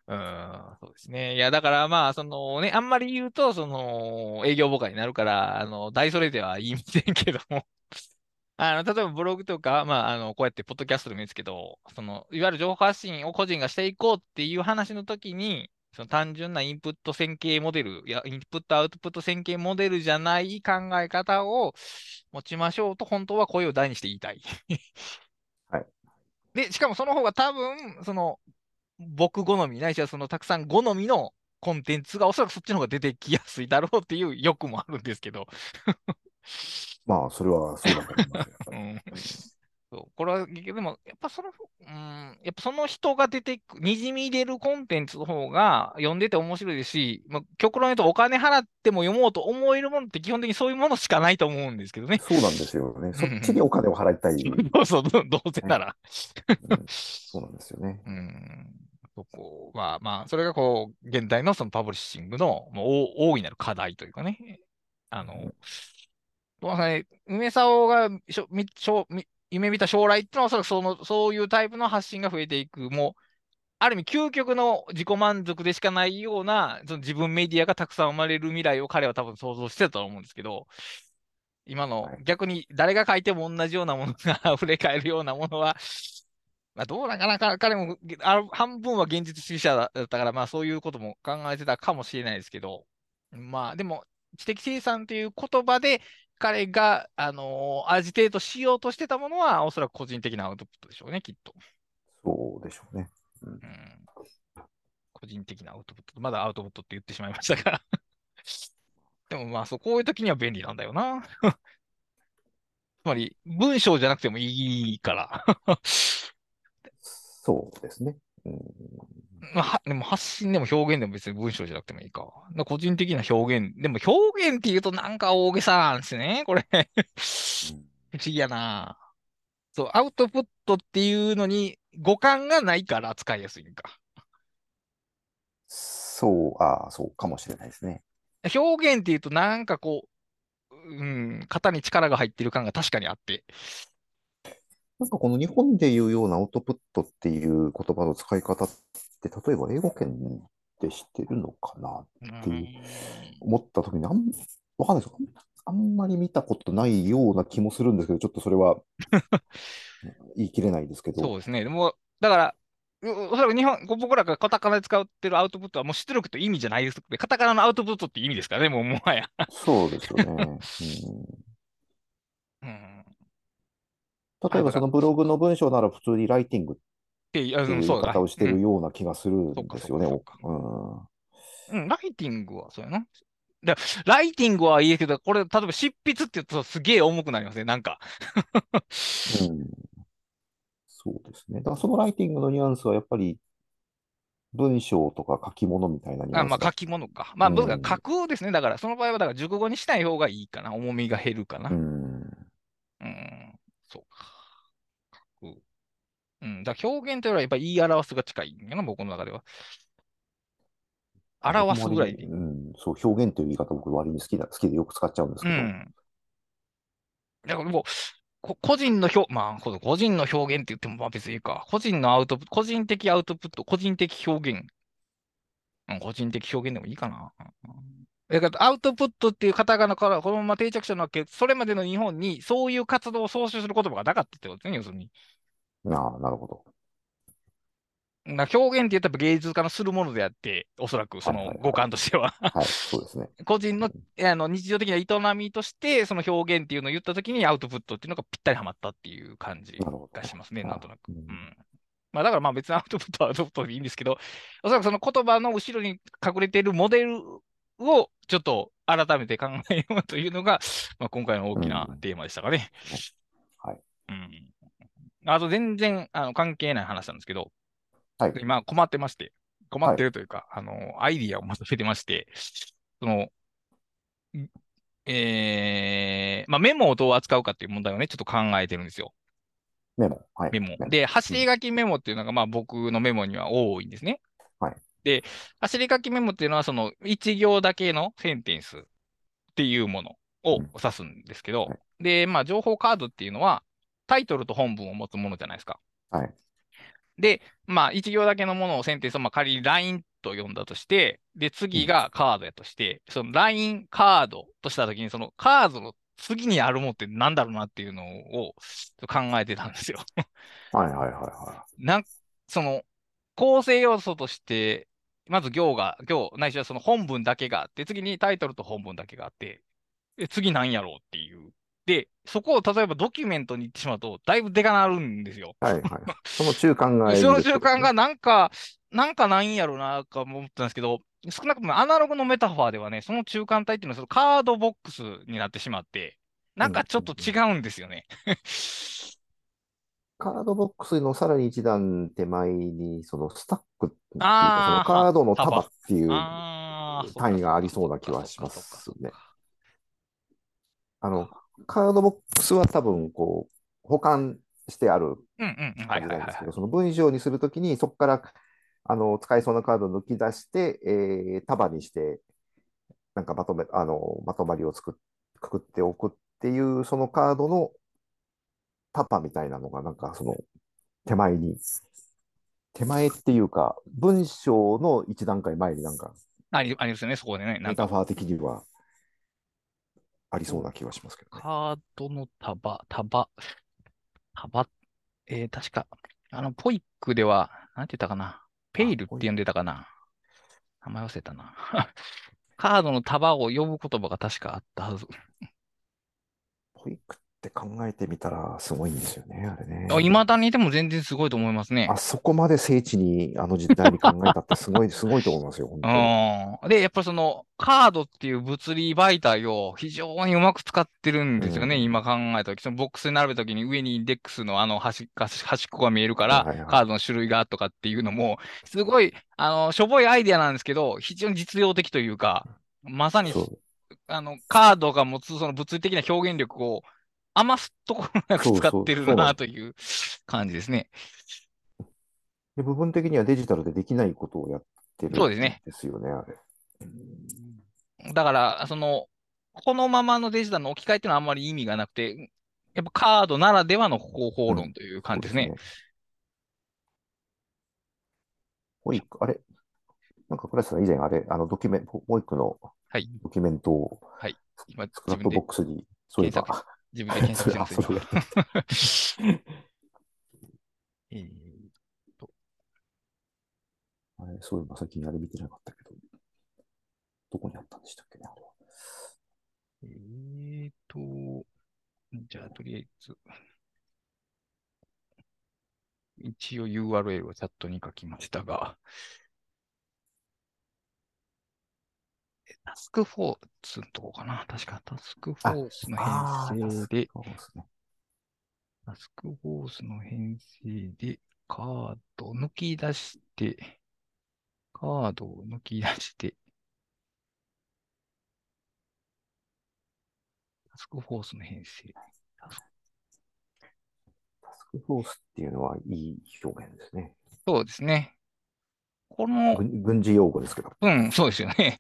S1: うん、そうですね。いや、だからまあ、そのね、あんまり言うと、その、営業妨害になるから、あの、大それでは言いませんけども あの、例えばブログとか、まあ、あの、こうやってポッドキャストでもいいですけど、その、いわゆる情報発信を個人がしていこうっていう話の時に、その単純なインプット線形モデル、いや、インプットアウトプット線形モデルじゃない考え方を持ちましょうと、本当は声を大にして言いたい
S2: はい。
S1: で、しかもその方が多分、その、僕好み、ないしはそのたくさん好みのコンテンツがおそらくそっちの方が出てきやすいだろうっていう欲もあるんですけど。
S2: まあ、それはそうだと思います。う
S1: んそうこれは、でも、やっぱその、うん、やっぱその人が出てく、にじみ出るコンテンツの方が読んでて面白いですし、まあ、極論言うとお金払っても読もうと思えるものって基本的にそういうものしかないと思うんですけどね。
S2: そうなんですよね。そっちにお金を払いたい。
S1: そうそう、どうせなら、
S2: うん、そうなんですよね。
S1: うんそこは、まあ、それがこう、現代のそのパブリッシングのもう大いなる課題というかね、あの、うん、ね、梅沢がしょしょ夢見た将来っていうのは、おそらくその、そういうタイプの発信が増えていく、もう、ある意味究極の自己満足でしかないような、その自分メディアがたくさん生まれる未来を彼は多分想像してたと思うんですけど、今の
S2: はい。
S1: 逆に誰が書いても同じようなものが溢れ返るようなものは、まあ、どうなんかなか、彼もあ半分は現実主義者だったから、まあそういうことも考えてたかもしれないですけど、まあでも、知的生産という言葉で彼が、あのアジテートしようとしてたものは、おそらく個人的なアウトプットでしょうね、きっと。
S2: そうでしょうね。
S1: うん、個人的なアウトプット。まだアウトプットって言ってしまいましたが。でもまあそう、こういう時には便利なんだよな。つまり、文章じゃなくてもいいから。
S2: そうですね。うん、
S1: まあはでも発信でも表現でも別に文章じゃなくてもいいか。だから個人的な表現。でも表現って言うとなんか大げさなんですね、これ。不思議やな。そう、アウトプットっていうのに語感がないから使いやすいんか。
S2: そう、ああ、そうかもしれないですね。
S1: 表現って言うとなんかこう、うん、型に力が入ってる感が確かにあって。
S2: なんかこの日本でいうようなアウトプットっていう言葉の使い方って、例えば英語圏で知ってるのかなって思ったときにあん、わかんないですあんまり見たことないような気もするんですけど、ちょっとそれは 言い切れないですけど。
S1: そうですね。でも、だから、うおそらく日本、こ僕らがカタカナで使ってるアウトプットはもう出力という意味じゃないです。カタカナのアウトプットって意味ですからね、もうもはや。
S2: そうですよね。うん、
S1: うん。
S2: 例えばそのブログの文章なら普通にライティングっ
S1: で、いや
S2: ていう方をしてる
S1: うん
S2: ような気がするんですよね。
S1: そう
S2: ん
S1: うん、ライティングはそうやな。でライティングはいいけど、これ、例えば執筆って言うとすげえ重くなりますね、なんか。
S2: うんそうですね。だからそのライティングのニュアンスはやっぱり文章とか書き物みたいなニュア
S1: あまあ、
S2: ンスが
S1: 書き物か。まあ、
S2: うん
S1: 僕は書くですね。だから、その場合は、だから、熟語にしない方がいいかな。重みが減るかな。
S2: う
S1: うん、
S2: ん。
S1: そうか。うん、だ表現というよりは、やっぱ言い表すが近いんやな、僕の中では。表すぐらいで。
S2: うん、そう、表現という言い方僕割に好きだ、好きでよく使っちゃうんですけど。
S1: うん。だからもう、こ個人の表、まあ、この個人の表現って言っても、まあ別にいいか。個人のアウトプット、個人的アウトプット、個人的表現。うん、個人的表現でもいいかな。だからアウトプットっていうカタカナからこのまま定着したのはけ、それまでの日本にそういう活動を創出する言葉がなかったってことですね、要するに。
S2: ああ、なるほど。
S1: だから表現って言ったら芸術家のするものであって、おそらくそ
S2: はいはいはい
S1: の五感としては。
S2: はい、そうですね。
S1: 個人のあの日常的な営みとして、その表現っていうのを言ったときにアウトプットっていうのがぴったりはまったっていう感じがしますね、なんとなく。
S2: うん
S1: うんまあ、だからまあ別にアウトプットはアウトプットでいいんですけど、おそらくその言葉の後ろに隠れているモデルをちょっと改めて考えようというのが、まあ、今回の大きなテーマでしたかね。
S2: はい。
S1: うん、あと全然あの関係ない話なんですけど、
S2: はい。
S1: 今困ってまして、困ってるというか、あの、アイディアをまとめてまして、その、んえー、まあ、メモをどう扱うかっていう問題をね、ちょっと考えてるんですよ。
S2: メモ。はい。
S1: メモ。で、走り書きメモっていうのが、まあ、僕のメモには多いんですね。
S2: はい。
S1: で、走り書きメモっていうのは、その、一行だけのセンテンスっていうものを
S2: うん
S1: 指すんですけど、
S2: はい
S1: で、まあ、情報カードっていうのは、タイトルと本文を持つものじゃないですか。
S2: はい。
S1: で、まあ、一行だけのものをセンテンスをまあ仮に LINE と呼んだとして、で、次がカードやとして、その LINE カードとしたときに、そのカードの次にあるものってなんだろうなっていうのを考えてたんですよ。
S2: はいはいはいは
S1: なん、その、構成要素として、まず行が、行、ないしはその本文だけがあって、次にタイトルと本文だけがあって、で次なんやろうっていう。で、そこを例えばドキュメントに行ってしまうと、だいぶでかなるんですよ。
S2: い。はいはい。その中間がいい
S1: その
S2: ですよね
S1: 習慣がなんか、なんかないんやろうな、か思ったんですけど、少なくともアナログのメタファーではね、その中間体っていうのはそのカードボックスになってしまって、なんかちょっと違うんですよね。
S2: カードボックスのさらに一段手前に、そのスタックっていうか、そのカードの束っていう単位がありそうな気はしますね。あの、カードボックスは多分、こう、保管してある。感じなんですけど、その文章にするときに、そこから、あの、使えそうなカードを抜き出して、えー束にして、なんかまとめ、あの、まとまりを作っ、くくっておくっていう、そのカードの束みたいなのが、なんかその、手前に手前っていうか、文章の一段階前になんか、
S1: ありありますよね、そこでね。なんか、
S2: メタファー的にはありそうな気がしますけどね。
S1: カードの束、束、束、えー、確か、あの、ポイックでは、なんて言ったかな？ペイルって呼んでたかな？名前忘れたな。カードの束を呼ぶ言葉が確かあったはず。
S2: ポイックって考えてみたらすごいんですよね、あれね。
S1: いまだにでも全然すごいと思いますね。
S2: あそこまで聖地にあの時代に考えたってすごい、すごいと思いますよ、本当に。
S1: うん。で、やっぱりその、カードっていう物理媒体を非常にうまく使ってるんですよね、
S2: うん
S1: 今考えたとき。そのボックスに並べたときに上にインデックスのあの端端端っこが見えるから、
S2: はいはいはい
S1: カードの種類がとかっていうのも、すごい、あの、しょぼいアイデアなんですけど、非常に実用的というか、まさに、あの、カードが持つその物理的な表現力を余すところなく
S2: そうそう
S1: 使ってる
S2: そうな
S1: という感じですね。
S2: で部分的にはデジタルでできないことをやってる
S1: そうですね。
S2: ですよね、あれ。
S1: だから、その、このままのデジタルの置き換えっていうのはあんまり意味がなくて、やっぱカードならではの方法論という感じですね。
S2: そうホイック、あれ？なんか、倉石さん以前、あれ、あの、ドキュメント、ホイックの
S1: はい
S2: ドキュメントを
S1: 今、
S2: Scrapbox に、そういえば、
S1: 自分で検索してます えー
S2: あれ、そういえば最近あれ見てなかったけど、どこにあったんでしたっけね、あれは。
S1: えーと、じゃあ、とりあえず、一応 URL をチャットに書きましたが、タスクフォースのとこかな確かタスクフォースの
S2: あ
S1: 編成で。タスクフォースの編成で、カードを抜き出して、カードを抜き出して、タスクフォースの編成。タスク
S2: フォースっていうのはいい表現ですね。
S1: そうですね。この、
S2: 軍軍事用語ですけど。
S1: うん、そうですよね。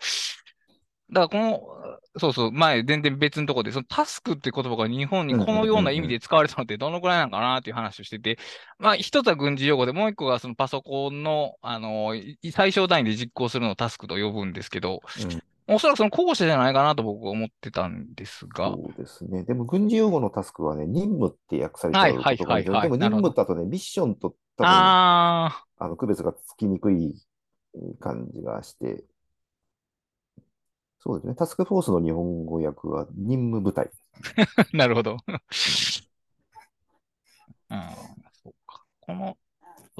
S1: だからこの、そうそう、前全然別のところで、そのタスクって言葉が日本にこのような意味で使われたのってどのくらいなのかなっていう話をしてて、まあ一つは軍事用語で、もう一個がそのパソコンの、あの、い最小単位で実行するのをタスクと呼ぶんですけど、
S2: うん。
S1: おそらくその後者じゃないかなと僕は思ってたんですが、
S2: そうですね。でも、軍事用語のタスクはね、任務って訳されちゃう
S1: はい
S2: ことが多いけど
S1: はいはいはい。
S2: でも、任務だとね、ミッションと多分、
S1: あ
S2: あの区別がつきにくい感じがして、そうですね。タスクフォースの日本語訳は任務部隊。
S1: ー、なるほど。うん、そうか。この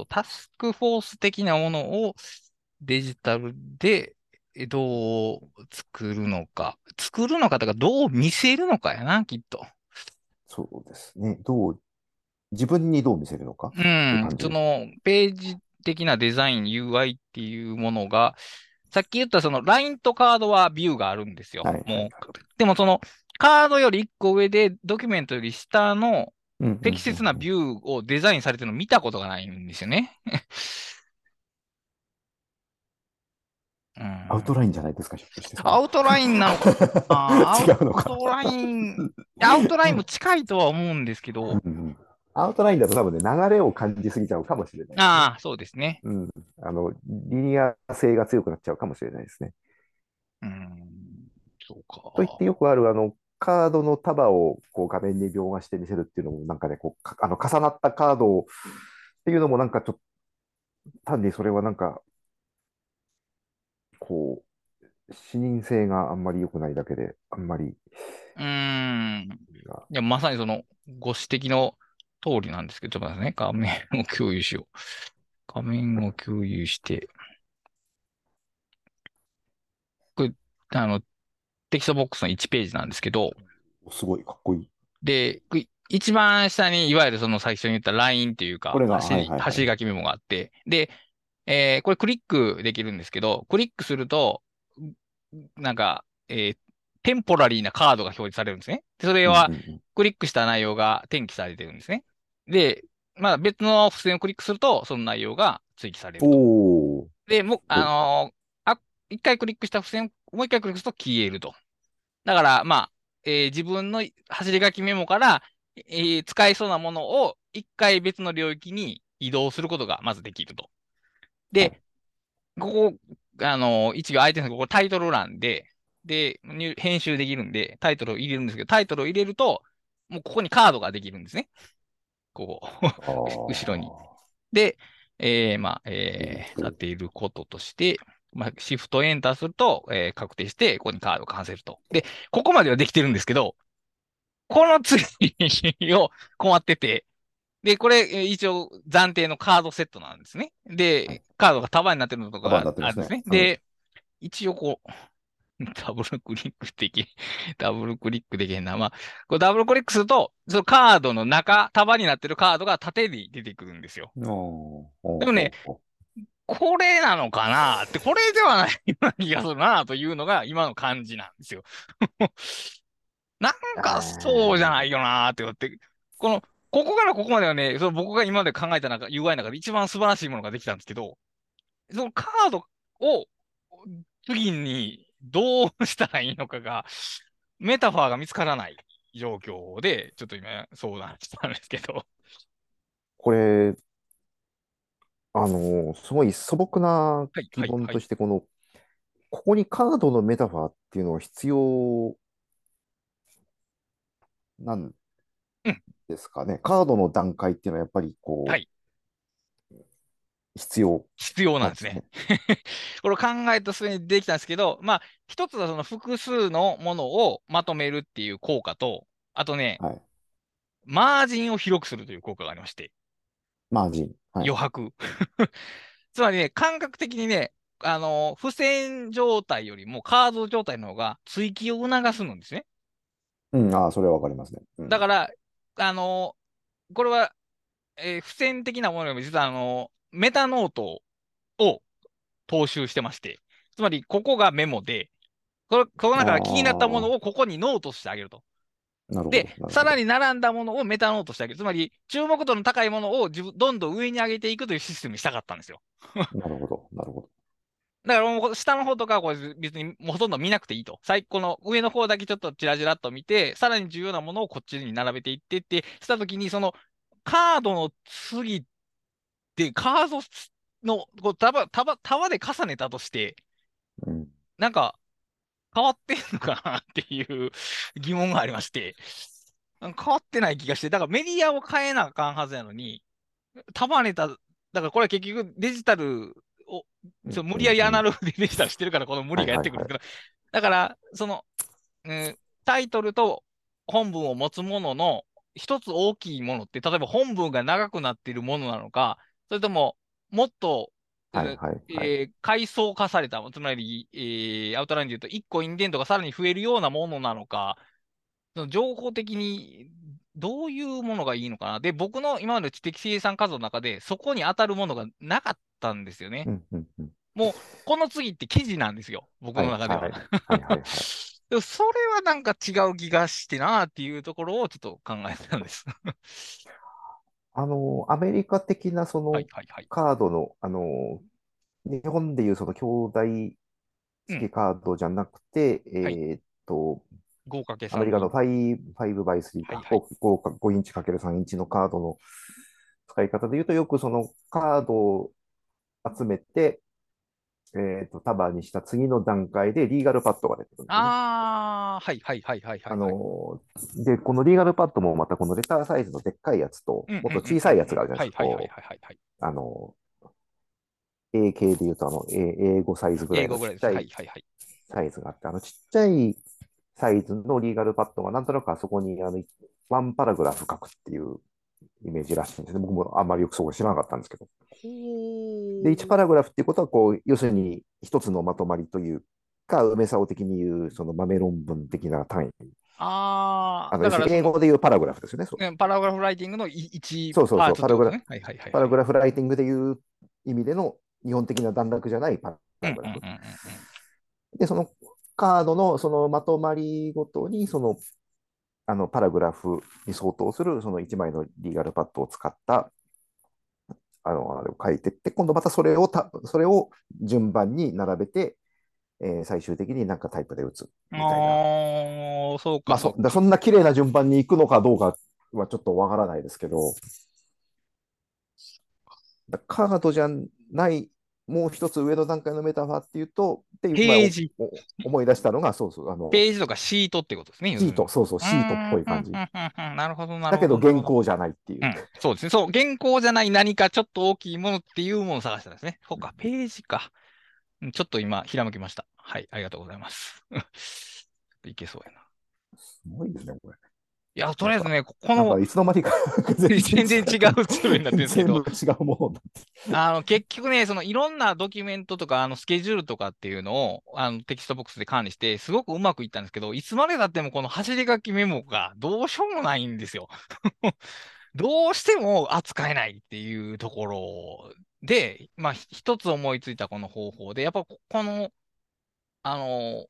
S1: タスクフォース的なものをデジタルでえどう作るのか。作るのかとか、どう見せるのかやな、きっと。
S2: そうですね。どう、自分にどう見せるのか。
S1: うん。その、ページ的なデザイン、UI っていうものが、さっき言ったその LINE とカードはビューがあるんですよ。
S2: はい。はい
S1: もう、でもその、カードより1個上で、ドキュメントより下の適切なビューをデザインされてるの見たことがないんですよね。う ん
S2: アウトラインじゃないですか、ひょっとして。
S1: アウトラインなのか アウトライン、アウトラインも近いとは思うんですけど、
S2: うんうんアウトラインだと多分ね、流れを感じすぎちゃうかもしれない、
S1: ああ、そうですね。
S2: うん。あの、リニア性が強くなっちゃうかもしれないですね。
S1: うん、そうか。
S2: と言ってよくある、あの、カードの束をこう画面に描画して見せるっていうのも、なんかね、こう、かあの、重なったカードをっていうのもなんかちょっと、単にそれはなんか、こう、視認性があんまり良くないだけで、あんまり、
S1: うーん。いや、まさにその、ご指摘の通りなんですけど、ちょっと待ってね。画面を共有しよう。画面を共有して。これ、あの、テキストボックスの1ページなんですけど、
S2: すごいかっこいい。
S1: で、一番下に、いわゆるその最初に言った LINE っていうか、
S2: これが
S1: 走り
S2: はいはいはい
S1: 走り書きメモがあって、で、えーこれクリックできるんですけど、クリックすると、なんか、えーテンポラリーなカードが表示されるんですね。でそれはクリックした内容が転記されてるんですね。で、まあ別の付箋をクリックすると、その内容が追記されると。で、もう、あのーあ、一回クリックした付箋、もう一回クリックすると消えると。だから、まあ、えー自分の走り書きメモから、えー使えそうなものを一回別の領域に移動することがまずできると。で、ここ、あの、一応相手のここタイトル欄で、で、編集できるんで、タイトルを入れるんですけど、タイトルを入れると、もうここにカードができるんですね。ここ、後ろに。で、えー、まあ、えー、なっていることとして、まあ、シフトエンターすると、えー、確定して、ここにカードを完成すると。で、ここまではできてるんですけど、この次 を困ってて、で、これ、一応暫定のカードセットなんですね。で、カードが束になってるのとかあるんですね。で、一応こう、ダブルクリックでき、ダブルクリックできへんな。まあ、これダブルクリックすると、そのカードの中、束になってるカードが縦に出てくるんですよ。でもね、これなのかな？って、これではないような気がするなというのが今の感じなんですよ。なんかそうじゃないよなって言って、この、ここからここまではね、その僕が今まで考えた中、UI の中で一番素晴らしいものができたんですけど、そのカードを次にどうしたらいいのかが、メタファーが見つからない状況で、ちょっと今相談したんですけど。
S2: これ、あの、すごい素朴な疑問として、この、ここにカードのメタファーっていうのは必要なんですかね？カードの段階っていうのはやっぱりこう、はい、必要。
S1: 必要なんですね。これ考えとすでにできたんですけど、まあ、一つはその複数のものをまとめるっていう効果と、あとね、はい、マージンを広くするという効果がありまして。
S2: マージン。
S1: はい、余白。つまりね、感覚的にね、あの、付箋状態よりもカード状態の方が追記を促すんですね。
S2: うん、ああ、それはわかりますね。
S1: うん、だから、あの、これは、えー、付箋的なものよりも実はあの、メタノートを踏襲してまして、つまりここがメモで、この中から気になったものをここにノートしてあげると。で、さらに並んだものをメタノートしてあげる。つまり、注目度の高いものを自分どんどん上に上げていくというシステムにしたかったんですよ。
S2: なるほど、なるほど。
S1: だからもう下の方とかはこれ別にほとんど見なくていいと。最高の上の方だけちょっとチラチラっと見て、さらに重要なものをこっちに並べていってって、したときに、そのカードの次っで、カードの、こう束、束、束で重ねたとして、うん、なんか、変わってんのかなっていう疑問がありまして、変わってない気がして、だからメディアを変えなあかんはずやのに、束ねた、だからこれ結局デジタルを、ちょ無理やりアナログで デジタルしてるから、この無理がやってくるけど、だから、その、うん、タイトルと本文を持つものの一つ大きいものって、例えば本文が長くなっているものなのか、それとも、もっと、はいはいはい、えー、階層化された、つまり、えー、アウトラインで言うと、1個インデントがさらに増えるようなものなのか、その情報的にどういうものがいいのかな。で、僕の今までの知的生産活動の中で、そこに当たるものがなかったんですよね。もう、この次って記事なんですよ、僕の中では。でもそれはなんか違う気がしてなっていうところをちょっと考えたんです。
S2: あの、アメリカ的なそのカードの、あの、日本でいうその兄弟付きカードじゃなくて、うん、えっと、
S1: 豪華
S2: アメリカの 5, 5 by 3か、はいはい、5, 5インチ ×3 インチのカードの使い方で言うと、よくそのカードを集めて、えっ、ー、と、束にした次の段階でリーガルパッドが出てくるんです、ね、
S1: ああ、はいはいはいはい、はい、
S2: あの、で、このリーガルパッドもまたこのレターサイズのでっかいやつと、もっと小さいやつがあるじゃないですか。はいはいはいはい。あの、A 系で言うと、あの、A、英語サイズぐらいのちっちゃい。サイズがあって、あのちっちゃいサイズのリーガルパッドがなんとなくあそこにあのワンパラグラフ書くっていうイメージらしいんですね。僕もあんまりよくそこ知らなかったんですけど。で、1パラグラフっていうことは、こう、要するに一つのまとまりというか、梅沢的に言う、その豆論文的な単位。
S1: ああ、
S2: だから英語で言うパラグラフですよね。
S1: パラグラフライティングの1
S2: そうそうそう、パラグラフ、はいはいはい、パラグラフライティングでいう意味での日本的な段落じゃないパラグラフ。で、そのカードのそのまとまりごとに、そのあのパラグラフに相当するその1枚のリーガルパッドを使ったあのあれを書いてって、今度またそれをたそれを順番に並べて、えー、最終的になんかタイプで打つみたいな。
S1: あそうか。まあ、
S2: そだそんな綺麗な順番に行くのかどうかはちょっとわからないですけど、カードじゃないもう一つ上の段階のメタファーっていうと、っていう
S1: ページ
S2: まあ思い出したのが、そうそう、あの、
S1: ページとかシートってことですね。
S2: シート、そうそう、シートっぽい感じ。
S1: なるほど、なるほど。
S2: だけど原稿じゃないっていう
S1: う。ん、そうですね。そう、原稿じゃない何かちょっと大きいものっていうものを探したんですね。そうか、ページか。うんちょっと今、ひらめきました。はい、ありがとうございます。いけそうやな。
S2: すごいですね、これ。
S1: いや、とりあえずね、ここ
S2: なんか
S1: の、
S2: いつの間にか
S1: 全然違うツールになってるんですけど、
S2: 全部違うものになって
S1: あの、結局ね、そのいろんなドキュメントとか、あの、スケジュールとかっていうのを、あの、テキストボックスで管理して、すごくうまくいったんですけど、いつまでだってもこの走り書きメモがどうしようもないんですよ。どうしても扱えないっていうところで、まあ、ひ一つ思いついたこの方法で、やっぱここの、あの、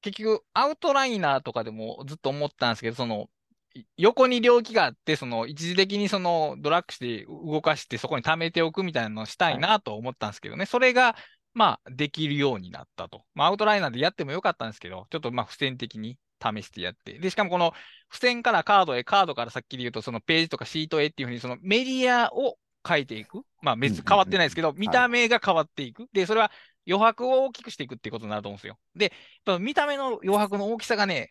S1: 結局、アウトライナーとかでもずっと思ったんですけど、その、い横に領域があって、その一時的にそのドラッグして動かしてそこに貯めておくみたいなのをしたいなと思ったんですけどね、それがまあできるようになったと。まあアウトライナーでやってもよかったんですけど、ちょっとまあ付箋的に試してやって。で、しかもこの付箋からカードへ、カードからさっきで言うとそのページとかシートへっていうふうにそのメディアを変えていく。まあ別に変わってないですけど、見た目が変わっていく。で、それは余白を大きくしていくっていうことになると思うんですよ。で、やっぱ見た目の余白の大きさがね、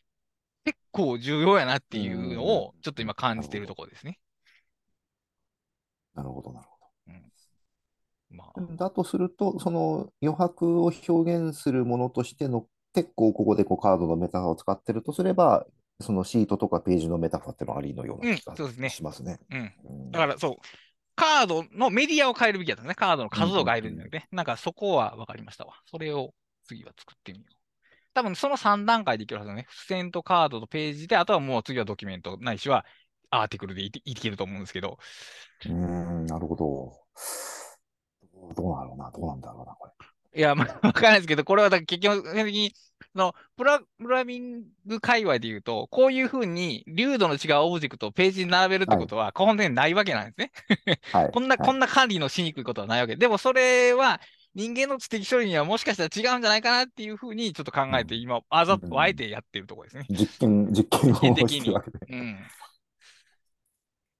S1: 結構重要やなっていうのを、ちょっと今感じているところですね。
S2: なるほど、なるほ
S1: ま
S2: ど。だとすると、その余白を表現するものとしての、結構ここでこうカードのメタファーを使ってるとすれば、そのシートとかページのメタファーってのはありのような気が
S1: うんそうですね
S2: しますね。
S1: あ、うん。
S2: うん
S1: だからそう、カードのメディアを変えるべきだったね。カードの数を変えるんじゃなくて、なんかそこは分かりましたわ。それを次は作ってみよう。多分その3段階でいけるはずだね。付箋とカードとページで、あとはもう次はドキュメントないしはアーティクルでいいけると思うんですけど、
S2: うーん、なるほど。どうなのな、どうなんだろうな、これ。
S1: いや、まあ、わからないですけど、これはだ結局的に、そのプラ、プログラミング界隈で言うと、こういうふうに、流度の違うオブジェクトをページに並べるってことは、本当にないわけなんですね。
S2: はい。
S1: こんな、
S2: はい
S1: こんな管理のしにくいことはないわけで。でも、それは、人間の知的処理にはもしかしたら違うんじゃないかなっていうふうに、ちょっと考えて、
S2: うん
S1: 今、あざ
S2: うん
S1: と、あえてやってるところですね。
S2: 実験、実験をしてるわけで。
S1: うん。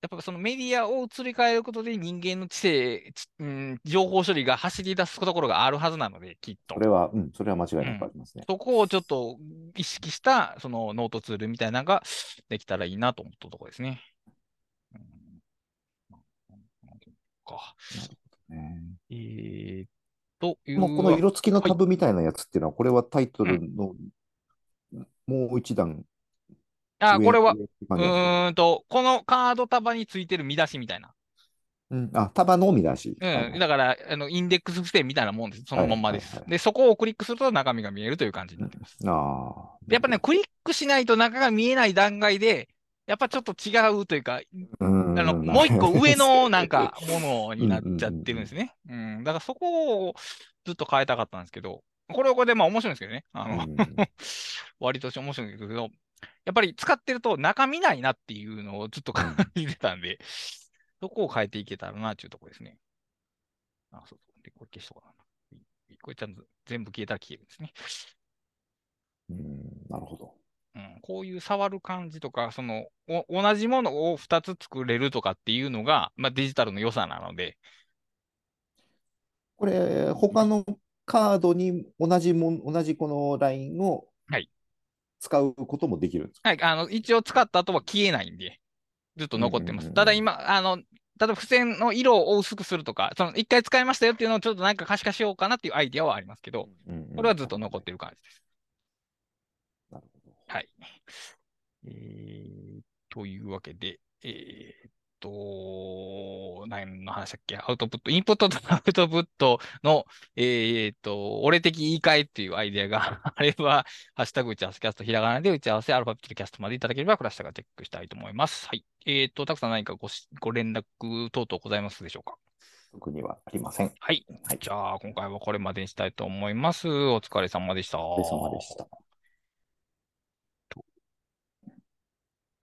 S1: やっぱそのメディアを移り変えることで人間の知性、ちうん、情報処理が走り出すところがあるはずなので、きっと
S2: そ。れは、うん、それは間違いなくありますね。
S1: そこをちょっと意識した、そのノートツールみたいなのが できたらいいなと思ったところですね。うんか。
S2: ね
S1: えー、という
S2: このこの色付きのタブみたいなやつっていうのは、これはタイトルのもう一段
S1: あ、
S2: 上
S1: これは、う
S2: ん
S1: と、このカード束についてる見出しみたいな。
S2: うん、あ、束のみ出し。
S1: うん。だから、あの、インデックス付箋みたいなもんです。そのまんまです
S2: はいはい。はい
S1: で、そこをクリックすると中身が見えるという感じになってます。
S2: ああ。
S1: でやっぱね、クリックしないと中が見えない段階で、やっぱちょっと違うというか、
S2: うん、
S1: あの、もう一個上のなんか ものになっちゃってるんですね。うん。だからそこをずっと変えたかったんですけど、これはこれでまあ面白いんですけどね。あの、
S2: うん
S1: 割と面白いんですけど、やっぱり使ってると中見ないなっていうのをずっと感じてたんで、そこを変えていけたらなっていうところですね。あ、そうそう。で、これ消しとかな。これちゃんと全部消えたら消えるんですね。
S2: うん、なるほど。
S1: うん、こういう触る感じとか、その、お同じものを2つ作れるとかっていうのが、まあ、デジタルの良さなので、
S2: これ、他のカードに同じもん、同じこのラインを
S1: はい
S2: 使うこともできるんですか？
S1: はい、あの、一応使った後は消えないんで、ずっと残ってます。ただ今、あの、例えば付箋の色を薄くするとか、その一回使いましたよっていうのをちょっとなんか可視化しようかなっていうアイディアはありますけど、これはずっと残ってる感じです。
S2: なるほど。
S1: はい。えー、というわけで、えーっと、何の話だっけアウトプット、インプットと アウトプットの、えーっと、俺的言い換えっていうアイデアが あれば、ハッシュタグ打ち合わせキャストひらがなで 打ち合わせアルファベットでキャストまでいただければ、クラッシュがチェックしたいと思います。はい。えーっと、たくさん何かごしご連絡等々ございますでしょうか？
S2: 特にはありません。
S1: はい。
S2: はい
S1: じゃあ、今回はこれまでにしたいと思います。お疲れ様でした。
S2: お疲れ様でした。